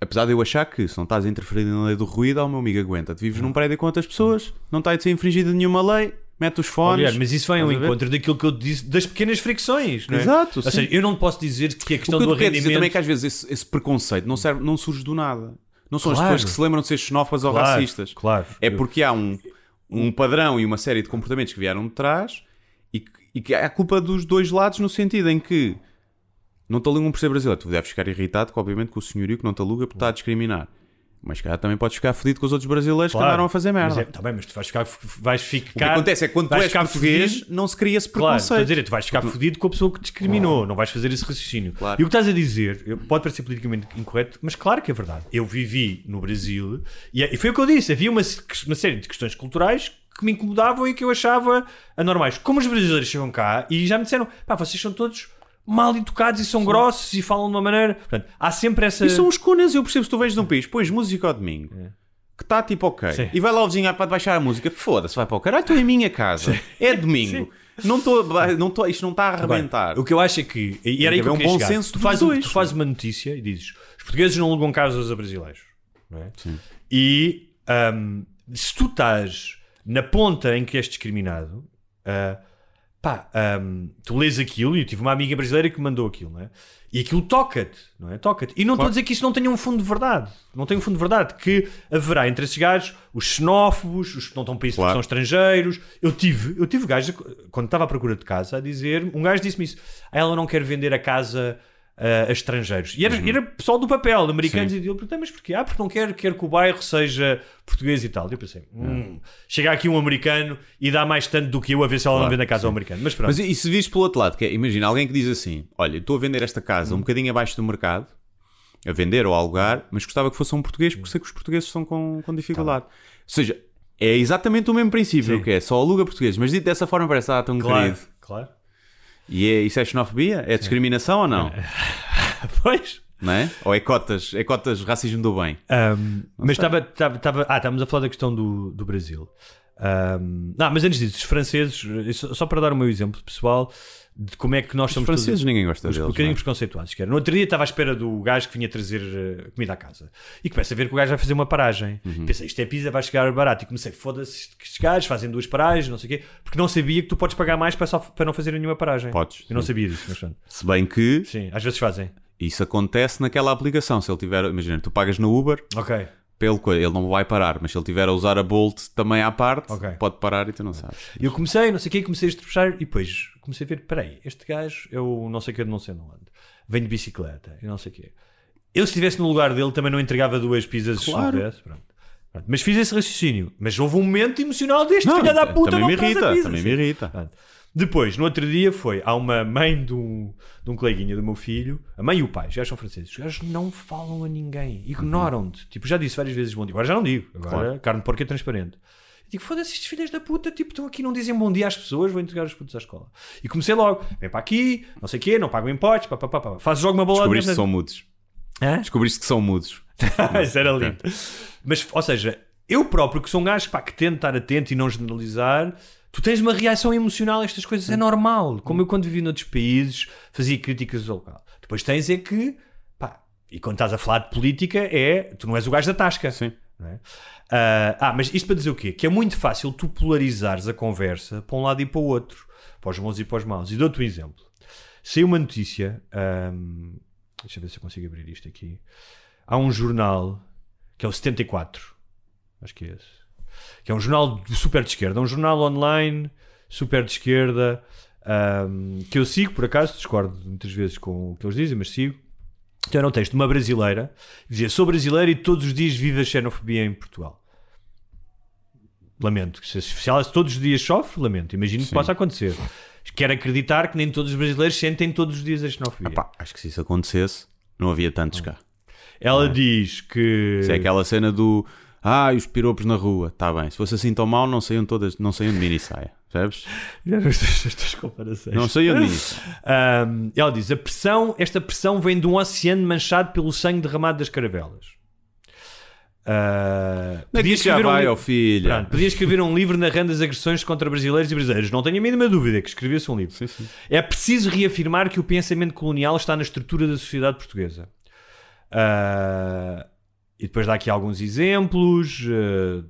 apesar de eu achar que se não estás a interferir na lei do ruído, ó meu amigo, aguenta. Tu vives num prédio com outras pessoas, não está a ser infringida nenhuma lei, mete os fones. Aliás, mas isso vai ao encontro daquilo que eu disse das pequenas fricções, não é? Exato, Ou sim. seja, eu não posso dizer que a O questão que eu do te quero dizer também é que às vezes esse, esse preconceito não, serve, não surge do nada. Não são as Claro. pessoas que se lembram de ser xenófobas ou Claro, racistas. claro. É porque há um, um padrão e uma série de comportamentos que vieram de trás e, que- e que há culpa dos dois lados no sentido em que não te alugam por ser brasileiro. Tu deves ficar irritado, que, obviamente, com o senhorio que não te aluga porque está a discriminar. Mas cara, também podes ficar fodido com os outros brasileiros que Claro. andaram a fazer merda. Mas é, tá bem, mas tu vais ficar, vais ficar. O que acontece é que quando tu és português, fodido- não se cria esse Claro, preconceito. estou a dizer, tu vais ficar fodido com a pessoa que te discriminou, não vais fazer esse raciocínio. Claro. E o que estás a dizer, pode parecer politicamente incorreto, mas claro que é verdade. Eu vivi no Brasil e, é- e foi o que eu disse: havia uma, uma série de questões culturais que me incomodavam e que eu achava anormais. Como os brasileiros chegam cá e já me disseram, pá, vocês são todos mal educados e são grossos e falam de uma maneira. Portanto, há sempre essa. E são os conas, eu percebo se tu vens de um país, pões música ao domingo, que está tipo ok, Sim. e vai lá o vizinho ah, para baixar a música, foda-se, vai para o caralho, estou em minha casa, é domingo, não estou, não estou, isto não está a arrebentar. O que eu acho é que. E era aí que eu um bom chegar. senso tu fazes, dois. tu fazes uma notícia e dizes os portugueses não alugam casas a brasileiros. Não é? E ahm, se tu estás na ponta em que és discriminado, ah, pá, ahm, tu lês aquilo e eu tive uma amiga brasileira que me mandou aquilo, não é? E aquilo toca-te, não é? Toca-te. E não estou a dizer que isso não tenha um fundo de verdade. Não tem um fundo de verdade. Que haverá entre esses gajos os xenófobos, os que não estão para isso porque Claro. são estrangeiros. Eu tive, eu tive gajos, quando estava à procura de casa, a dizer, um gajo disse-me isso, "Ah, ela não quer vender a casa a estrangeiros. E era, era pessoal do papel, americanos, e eu perguntei, mas porquê? Ah, porque não quer, quer que o bairro seja português e tal. E eu pensei, hum, chega aqui um americano e dá mais tanto do que eu a ver se ela não vende a casa ao americano. Mas pronto. Mas e se vires pelo outro lado, que é, imagina alguém que diz assim: Olha, estou a vender esta casa Hum. um bocadinho abaixo do mercado, a vender ou a alugar, mas gostava que fosse um português porque sei que os portugueses estão com, com dificuldade. Ou seja, é exatamente o mesmo princípio, Tá. Sim. que é só aluga português, mas dito dessa forma parece, ah, tão claro, querido. claro. E é, isso é xenofobia? É discriminação ou não? *laughs* Pois. Não é? Ou é cotas, é cotas racismo do bem? Um, mas estava, estava, estava- ah, estávamos a falar da questão do, do Brasil. Um, não, mas antes disso, os franceses, só para dar o meu exemplo pessoal de como é que nós Os somos franceses todos- ninguém gosta os deles. um bocadinho não é? preconceituados. Que era. No outro dia estava à espera do gajo que vinha trazer eh, comida à casa e começa a ver que o gajo vai fazer uma paragem. Uhum. Pensei, isto é pizza, vai chegar barato. E comecei, foda-se, que estes gajos fazem duas paragens, não sei o quê, porque não sabia que tu podes pagar mais para, só- para não fazer nenhuma paragem. Podes, Eu não sim. sabia disso, mas. Se bem que Sim, às vezes fazem. isso acontece naquela aplicação. Se ele tiver, imagina, tu pagas no Uber, Ok. Pelo coisa, ele não vai parar, mas se ele tiver a usar a Bolt também à parte, Ok. pode parar e tu não sabes. Eu comecei, não sei o quê, comecei a estrepechar e depois comecei a ver, peraí, este gajo, eu não sei o que, não sei de onde, vem de bicicleta e não sei o quê. Eu se estivesse no lugar dele também não entregava duas pizzas se Claro. não pudesse, pronto. Pronto. Mas fiz esse raciocínio. Mas houve um momento emocional deste filho da puta também não me irrita, também me irrita. Pronto. Depois, no outro dia, foi há uma mãe de um, de um coleguinha do meu filho, a mãe e o pai, os gajos são franceses, os gajos não falam a ninguém, ignoram-te. Tipo, já disse várias vezes bom dia, agora já não digo, agora Claro. carne de porco é transparente. E digo, foda-se, estes filhos da puta, tipo, estão aqui, não dizem bom dia às pessoas, vou entregar os putos à escola. E comecei logo, vem para aqui, não sei o quê, não pagam impostos, pá, pá, pá, pá. fazes logo uma bola Descobriste que são mudos. Hã? Descobriste que são mudos. *laughs* Isso era lindo. Mas, ou seja, eu próprio, que sou um gajo pá, que tento estar atento e não generalizar, tu tens uma reação emocional a estas coisas, é normal. Como eu, quando vivi noutros países, fazia críticas ao local. Depois tens é que, pá, e quando estás a falar de política, é tu não és o gajo da tasca. Sim. é? Ah, ah, mas isto para dizer o quê? Que é muito fácil tu polarizares a conversa para um lado e para o outro, para os bons e para os maus. E dou-te um exemplo. Saiu uma notícia, ahm, deixa eu ver se eu consigo abrir isto aqui. Há um jornal que é o 74, acho que é esse, que é um jornal super de esquerda, um jornal online super de esquerda ahm, que eu sigo, por acaso, discordo muitas vezes com o que eles dizem, mas sigo. Então era um texto de uma brasileira que dizia: Sou brasileira e todos os dias vivo a xenofobia em Portugal. Lamento. Se, se ela todos os dias sofre, lamento. Imagino que Sim. possa acontecer. Quero acreditar que nem todos os brasileiros sentem todos os dias a xenofobia. Pá, acho que se isso acontecesse, não havia tantos cá. Ela diz que. Isso é aquela cena do ah, os piropos na rua, está bem. Se fosse assim tão mal, não saiam todas, não saiam de mini saia, percebes? Estas comparações. Não saiam de mini saia. Ahm, ela diz: a pressão, esta pressão vem de um oceano manchado pelo sangue derramado das caravelas. Que podia escrever um vai, li- ó filha? Pronto, podia escrever um livro narrando as agressões contra brasileiros e brasileiros. Não tenho a mínima dúvida que escrevesse um livro. Sim, sim. É preciso reafirmar que o pensamento colonial está na estrutura da sociedade portuguesa. Ah, e depois dá aqui alguns exemplos, ah,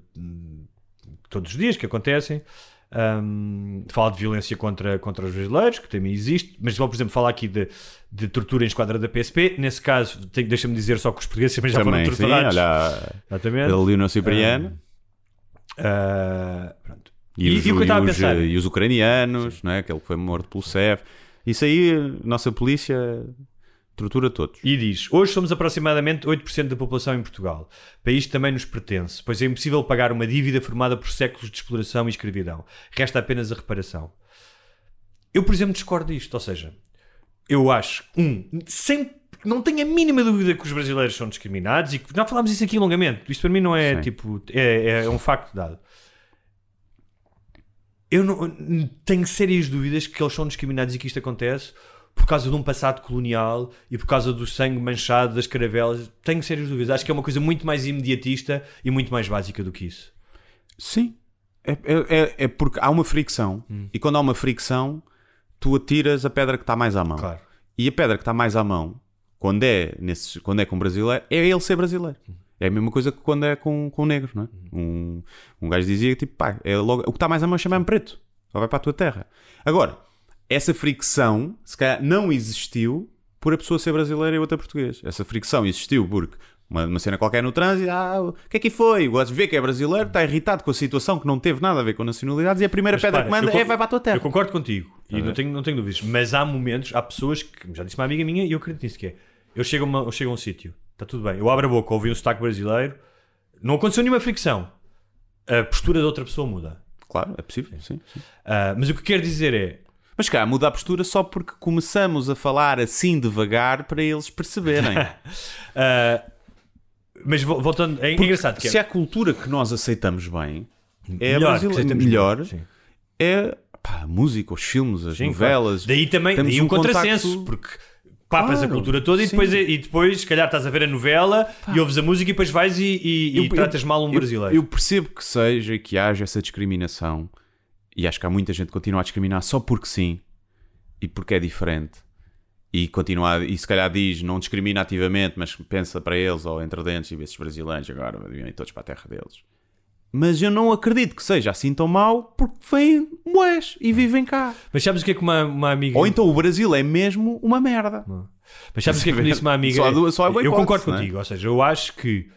todos os dias que acontecem. Um, fala de violência contra, contra os brasileiros, que também existe, mas vou, por exemplo, falar aqui de, de tortura em esquadra da PSP. Nesse caso, deixa-me dizer só que os portugueses também já Também, foram sim, torturados. olha, Exatamente. Leonor Cipriano. Ah, pronto. E, E- os, e o que eu estava a e os- pensar? e os ucranianos, não é? aquele que foi morto pelo CEF. Isso aí, nossa polícia tortura todos. E diz: Hoje somos aproximadamente 8% da população em Portugal. País que também nos pertence, pois é impossível pagar uma dívida formada por séculos de exploração e escravidão. Resta apenas a reparação. Eu, por exemplo, discordo disto. Ou seja, eu acho, um, sem, não tenho a mínima dúvida que os brasileiros são discriminados e que já falámos isso aqui longamente. Isto para mim não é Sim. tipo, é, é um facto dado. Eu não, tenho sérias dúvidas que eles são discriminados e que isto acontece por causa de um passado colonial e por causa do sangue manchado das caravelas. Tenho sérias dúvidas. Acho que é uma coisa muito mais imediatista e muito mais básica do que isso. Sim. É, é- é- é porque há uma fricção. Hum. E quando há uma fricção, tu atiras a pedra que está mais à mão. Claro. E a pedra que está mais à mão, quando é, nesses, quando é com brasileiro, é ele ser brasileiro. É a mesma coisa que quando é com, com negros, não é? Um, um gajo dizia tipo, pá, é logo, o que está mais à mão chama-me preto. Só vai para a tua terra. Agora, essa fricção, se calhar, não existiu por a pessoa ser brasileira e outra português. Essa fricção existiu porque uma, uma cena qualquer no trânsito, ah, o que é que foi? O gajo vê que é brasileiro, está irritado com a situação que não teve nada a ver com nacionalidades e a primeira Mas pedra repara, que manda eu é vai para a tua terra. Eu concordo contigo e não tenho, não tenho dúvidas. Mas há momentos, há pessoas que, já disse uma amiga minha e eu acredito nisso, que é, eu chego a, uma- eu chego a um sítio, está tudo bem, eu abro a boca, ouvi um sotaque brasileiro, não aconteceu nenhuma fricção. A postura da outra pessoa muda. Claro, é possível, sim. sim. Ah, mas o que quero dizer é, Mas cá, muda a postura só porque começamos a falar assim devagar para eles perceberem. *laughs* ah, mas vo- voltando, é engraçado que é, Se a cultura que nós aceitamos bem é melhor, a brasileira, melhor, sim. é pá, a música, os filmes, as Sim, novelas. claro. Daí também daí um, um contrassenso, contacto- porque papas a Claro, cultura toda e sim. depois, e depois, se calhar, estás a ver a novela e ouves a música e depois vais e, e- e Eu- tratas mal um eu- brasileiro. Eu percebo que seja e que haja essa discriminação e acho que há muita gente que continua a discriminar só porque sim e porque é diferente. E continua, e se calhar diz, não discrimina ativamente, mas pensa para eles ou entre dentes e vê esses brasileiros agora vêm todos para a terra deles. Mas eu não acredito que seja assim tão mau porque vêm moés e vivem cá. Mas sabes o que é que uma, uma amiga. Ou então o Brasil é mesmo uma merda. Mas sabes o que é que me disse uma amiga? Só só eu concordo não é? contigo, ou seja, eu acho que.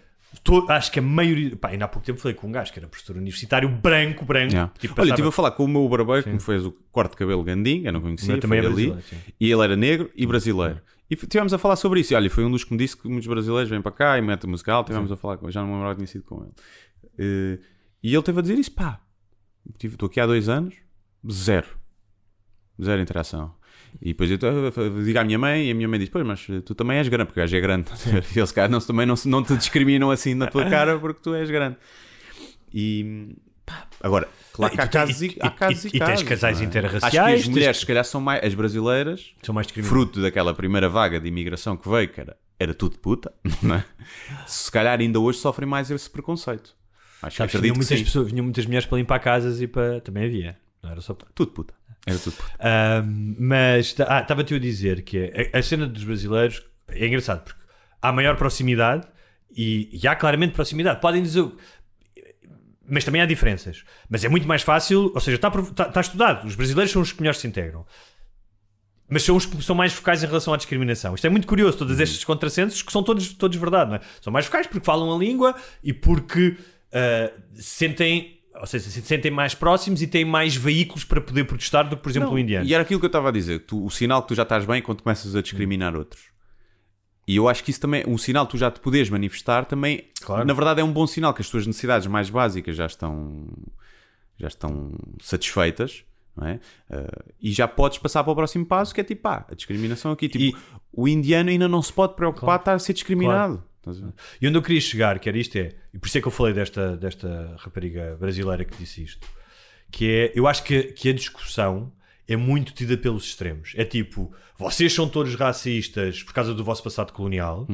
Acho que a maioria. Pá, ainda há pouco tempo falei com um gajo que era professor universitário branco, branco. Yeah. Tipo, Olha, estive a falar com o meu barbeiro que me fez o corte de cabelo gandinho, eu não conhecia, também é ali, sim. e ele era negro e brasileiro. E estivemos a falar sobre isso. E, olha, foi um dos que me disse que muitos brasileiros vêm para cá e metem musical. Estivemos a falar com já não me lembrava que tinha sido com ele. Eh, e ele teve a dizer isso, pá, estou aqui há dois anos, zero. Zero interação. E depois eu tô- eu digo à minha mãe e a minha mãe diz: Pois, mas tu também és grande, porque o gajo é grande. *laughs* E eles, cara, não, também não, não te discriminam assim na tua cara porque tu és grande. E pá, agora, claro E que há tens- casos e, e- há casos e- e, e tens casos, casais não é? interraciais, Acho que as tens- mulheres, se calhar, são mais. As brasileiras, São mais fruto daquela primeira vaga de imigração que veio, que era, tudo puta, *laughs* não é? se calhar ainda hoje sofrem mais esse preconceito. Acho que Sabes que acredito vinham que muitas, sim. pessoas, vinham muitas mulheres para limpar casas e para. Também havia. Não era só para. Tudo puta. Era tudo mas tá- ah, estava-te a dizer que é- a, a cena dos brasileiros é engraçado porque há maior proximidade e, e há claramente proximidade. Podem dizer. Mas também há diferenças. Mas é muito mais fácil, ou seja, está, está- está estudado. Os brasileiros são os que melhor se integram. Mas são os que são mais focais em relação à discriminação. Isto é muito curioso, todos estes contrassensos que são todos, todos verdade, não é? São mais focais porque falam a língua e porque ah, sentem, ou seja, se sentem mais próximos e têm mais veículos para poder protestar do que, por exemplo, Não, o indiano. E era aquilo que eu estava a dizer. Tu, o sinal que tu já estás bem quando começas a discriminar outros. E eu acho que isso também, um sinal que tu já te podes manifestar também, Claro. na verdade é um bom sinal que as tuas necessidades mais básicas já estão já estão satisfeitas, é? Ah, e já podes passar para o próximo passo, que é tipo, ah, a discriminação aqui. Tipo, o indiano ainda não se pode preocupar de estar a ser discriminado. Ver? E onde eu queria chegar, que era isto é, e por isso é que eu falei desta, desta rapariga brasileira que disse isto, que é, eu acho que, que a discussão é muito tida pelos extremos. É tipo, vocês são todos racistas por causa do vosso passado colonial.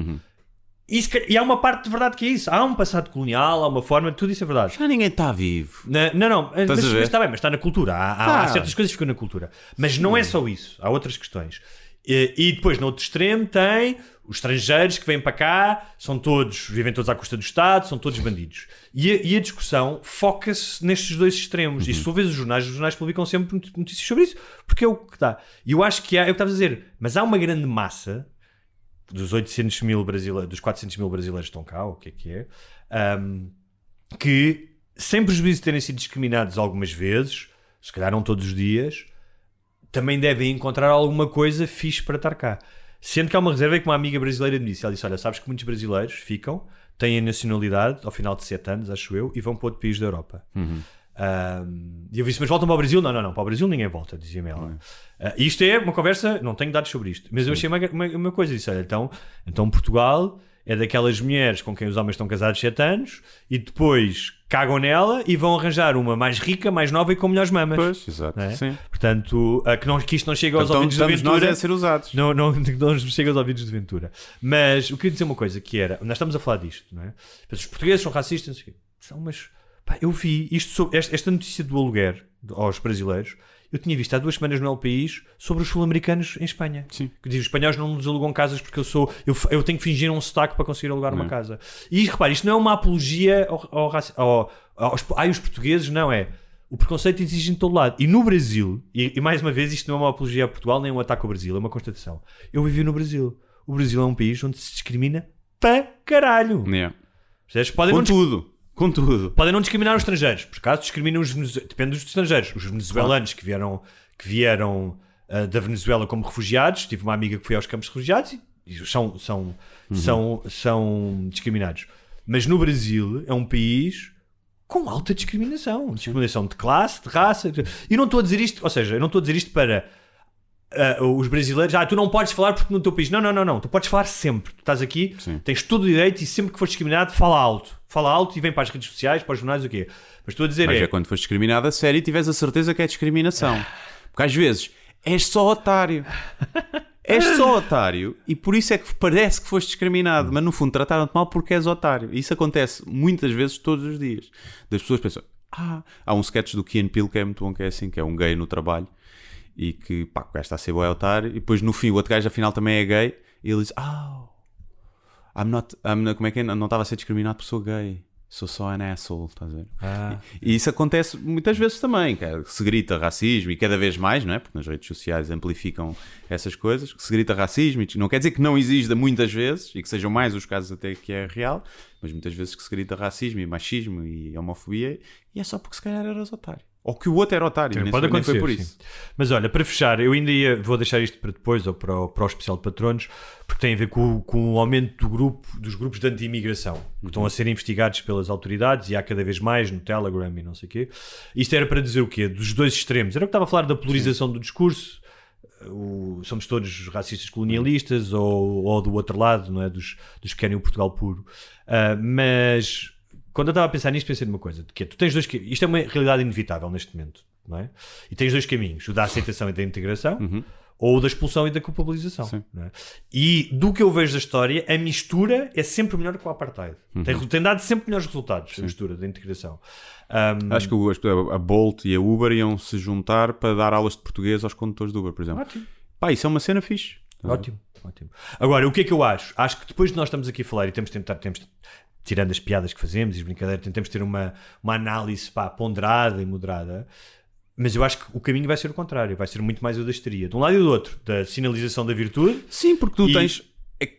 E, se calhar- e há uma parte de verdade que é isso. Há um passado colonial, há uma forma, tudo isso é verdade. Já ninguém está vivo. Na- não, não, mas, mas está bem, mas está na cultura. Há, Tá. há certas coisas que ficam na cultura. Mas não é só isso, há outras questões. E, depois, no outro extremo, tem os estrangeiros que vêm para cá, são todos, vivem todos à custa do Estado, são todos bandidos. E a, e a discussão foca-se nestes dois extremos. E se tu vês os jornais, os jornais publicam sempre not- notícias sobre isso, porque é o que dá. E eu acho que há, é o que estavas a dizer, mas há uma grande massa dos 800 mil brasileiros, dos 400 mil brasileiros que estão cá, o que é que é, ahm, que, sem prejuízo de terem sido discriminados algumas vezes, se calhar não todos os dias, também devem encontrar alguma coisa fixe para estar cá. Sendo que há uma reserva que uma amiga brasileira me disse: ela disse, Olha, sabes que muitos brasileiros ficam, têm a nacionalidade ao final de 7 anos, acho eu, e vão para outro país da Europa. Ahm, e eu disse: Mas voltam para o Brasil? Não, não, não, para o Brasil ninguém volta, dizia-me ela. Ah, isto é uma conversa, não tenho dados sobre isto, mas eu achei uma, uma, uma coisa: disse, Olha, então, então Portugal é daquelas mulheres com quem os homens estão casados 7 anos e depois cagam nela e vão arranjar uma mais rica, mais nova e com melhores mamas. Pois, exato. É? Sim. Portanto, ah, que, não, que isto não chega aos Então ouvidos de estamos nós Ventura. a ser usados. Não, não, *laughs* não chega aos ouvidos de Ventura. Mas eu queria dizer uma coisa que era, nós estamos a falar disto, não é? Os portugueses são racistas, não sei o quê. São, mas pá, eu vi isto esta, notícia do aluguer aos brasileiros. Eu tinha visto há duas semanas no El País sobre os sul-americanos em Espanha. Sim. Que diz, os espanhóis não nos alugam casas porque eu sou. Eu, eu tenho que fingir um sotaque para conseguir alugar uma casa. E repare, isto não é uma apologia ao, ao, ao, aos, ai, os portugueses, não é. O preconceito existe em todo lado. E no Brasil, e, e mais uma vez, isto não é uma apologia a Portugal nem um ataque ao Brasil, é uma constatação. Eu vivi no Brasil. O Brasil é um país onde se discrimina para caralho. Yeah. Percebes? Podem Com não, tudo. Com tudo. podem não discriminar os estrangeiros. Por acaso discriminam os Depende dos estrangeiros. Os venezuelanos que vieram, que vieram ah, da Venezuela como refugiados. Tive uma amiga que foi aos campos de refugiados e, e são, são, são, são discriminados. Mas no Brasil é um país com alta discriminação. Discriminação de classe, de raça. E não estou a dizer isto, ou seja, eu não estou a dizer isto para ah, os brasileiros, ah, tu não podes falar porque no teu país. Não, não, não, não. Tu podes falar sempre. Tu estás aqui, Sim. tens todo o direito e sempre que fores discriminado, fala alto. Fala alto e vem para as redes sociais, para os jornais, o quê? Mas estou a dizer Mas é. é quando foste discriminado a sério e tiveres a certeza que é discriminação. Porque às vezes és só otário. *laughs* És só otário e por isso é que parece que foste discriminado, mas no fundo trataram-te mal porque és otário. Isso acontece muitas vezes todos os dias. Das pessoas pensam, ah, há um sketch do Key and Peele que é muito bom, que é assim, que é um gay no trabalho e que, pá, o gajo está a ser bué otário e depois no fim o outro gajo afinal também é gay e ele diz, ah, I'm not, I'm not- como é que é? Não estava a ser discriminado por sou gay. Sou só an asshole, estás a ver? Ah. E isso acontece muitas vezes também, que é- se grita racismo e cada vez mais, não é? Porque nas redes sociais amplificam essas coisas, que se grita racismo e não quer dizer que não exista muitas vezes e que sejam mais os casos até que é real, mas muitas vezes que se grita racismo e machismo e homofobia e é só porque se calhar eras otário. Ou que o outro era otário, Sim, pode nem foi acontecer, por sim. isso. Mas olha, para fechar, eu ainda ia, vou deixar isto para depois ou para o, para o especial de patronos, porque tem a ver com, o- com o aumento do grupo, dos grupos de anti-imigração que estão a ser investigados pelas autoridades e há cada vez mais no Telegram e não sei o quê. Isto era para dizer o quê? Dos dois extremos. Era o que estava a falar da polarização do discurso. O- somos todos racistas colonialistas ou, ou do outro lado, não é? Dos, dos que querem o Portugal puro. Ah, mas quando eu estava a pensar nisto, pensei numa coisa: de que é, tu tens dois. Isto é uma realidade inevitável neste momento, não é? E tens dois caminhos: o da aceitação e da integração. Ou o da expulsão e da culpabilização. Sim. é? E do que eu vejo da história, a mistura é sempre melhor que o apartheid. Tem, tem dado sempre melhores resultados, a mistura da integração. Ahm, Acho que o- a Bolt e a Uber iam se juntar para dar aulas de português aos condutores de Uber, por exemplo. Ótimo. Pá, isso é uma cena fixe. Ótimo, ótimo. Agora, o que é que eu acho? Acho que depois de nós estamos aqui a falar e temos de tentar, temos tirando as piadas que fazemos e as brincadeiras, tentamos ter uma, uma análise pá, ponderada e moderada. Mas eu acho que o caminho vai ser o contrário, vai ser muito mais o da histeria. De um lado e do outro, da sinalização da virtude. Sim, porque tu E- tens. É,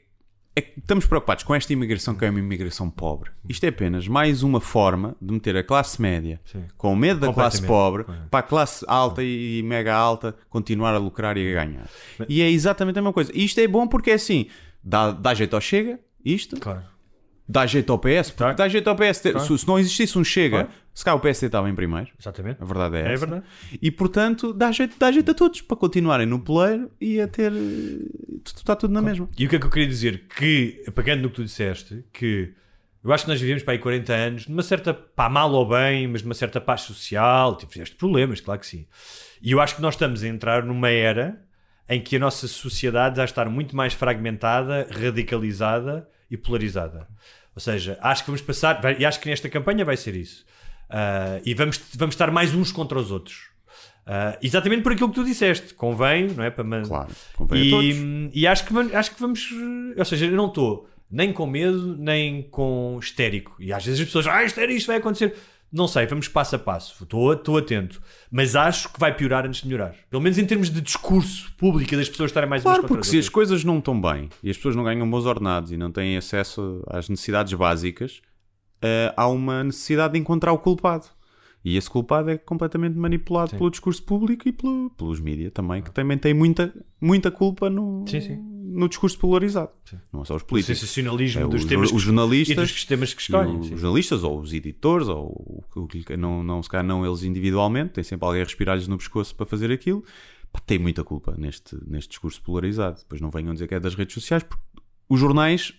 é estamos preocupados com esta imigração que é uma imigração pobre. Isto é apenas mais uma forma de meter a classe média com medo da classe pobre para a classe alta e mega alta continuar a lucrar e a ganhar. E é exatamente a mesma coisa. Isto é bom porque é assim: dá, dá jeito ao Chega, isto, Claro. Dá jeito ao PS, porque Claro. dá jeito ao PS. ter- Se, se não existisse um Chega, Claro. se cá o PSD estava em primeiro. Exatamente. A verdade é É essa. verdade. E portanto dá jeito, dá jeito a todos para continuarem no poleiro e a ter. eh, tu- Está tudo na mesma. E o que é que eu queria dizer? Que, pegando no que tu disseste, que eu acho que nós vivemos para aí 40 anos numa certa, pá, mal ou bem, mas numa certa paz social, tipo, fizeste problemas, claro que sim. E eu acho que nós estamos a entrar numa era em que a nossa sociedade já está muito mais fragmentada, radicalizada e polarizada. Ou seja, acho que vamos passar, e acho que nesta campanha vai ser isso. Ah, e vamos, vamos estar mais uns contra os outros. Ah, exatamente por aquilo que tu disseste. Convém, não é? Para man- Claro, convém a todos. e, e acho, que vamos, acho que vamos. Ou seja, eu não estou nem com medo, nem com histérico. E às vezes as pessoas, ah, isto, era, isto vai acontecer. Não sei, vamos passo a passo. Estou, estou atento. Mas acho que vai piorar antes de melhorar. Pelo menos em termos de discurso público das pessoas estarem mais Claro, porque se as coisas não estão bem e as pessoas não ganham bons ordenados e não têm acesso às necessidades básicas, eh, há uma necessidade de encontrar o culpado. E esse culpado é completamente manipulado pelo discurso público e pelo- pelos mídias também, que também têm muita, muita culpa no, Sim, sim. no discurso polarizado. Não é só os O políticos. sensacionalismo É, dos os, temas os que, jornalistas e dos temas que e escolhem. os sim. jornalistas ou os editores ou o que- não, não se calhar não eles individualmente têm sempre alguém a respirar-lhes no pescoço para fazer aquilo Pá, tem muita culpa neste, neste discurso polarizado depois não venham dizer que é das redes sociais porque os jornais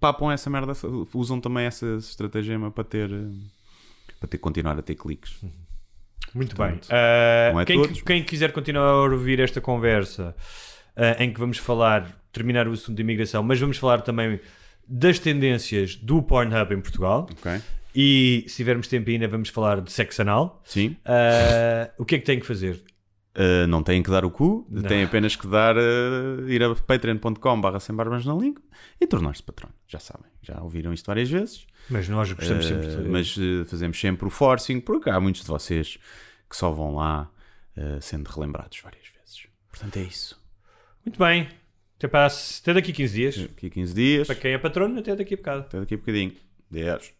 papam essa merda usam também essa estratagema para ter eh, para ter continuar a ter cliques Muito bem. Portanto, Ah, é quem, quem quiser continuar a ouvir esta conversa ah, em que vamos falar, terminar o assunto de imigração, mas vamos falar também das tendências do Pornhub em Portugal. ok E se tivermos tempo ainda, vamos falar de sexo anal. sim Ah, o que é que tem que fazer? Uh, não têm que dar o cu, Não. têm apenas que dar uh, ir a patreon.com barra sem barbas na língua e tornar-se patrão. Já sabem, já ouviram isto várias vezes. Mas nós gostamos Uh, sempre de... mas fazemos sempre o forcing, porque há muitos de vocês que só vão lá sendo relembrados várias vezes. Portanto, é isso. Muito bem. Até, para, até daqui a 15 dias. Aqui 15 dias, Para quem é patrono, até daqui a bocado. até daqui a bocadinho. 10.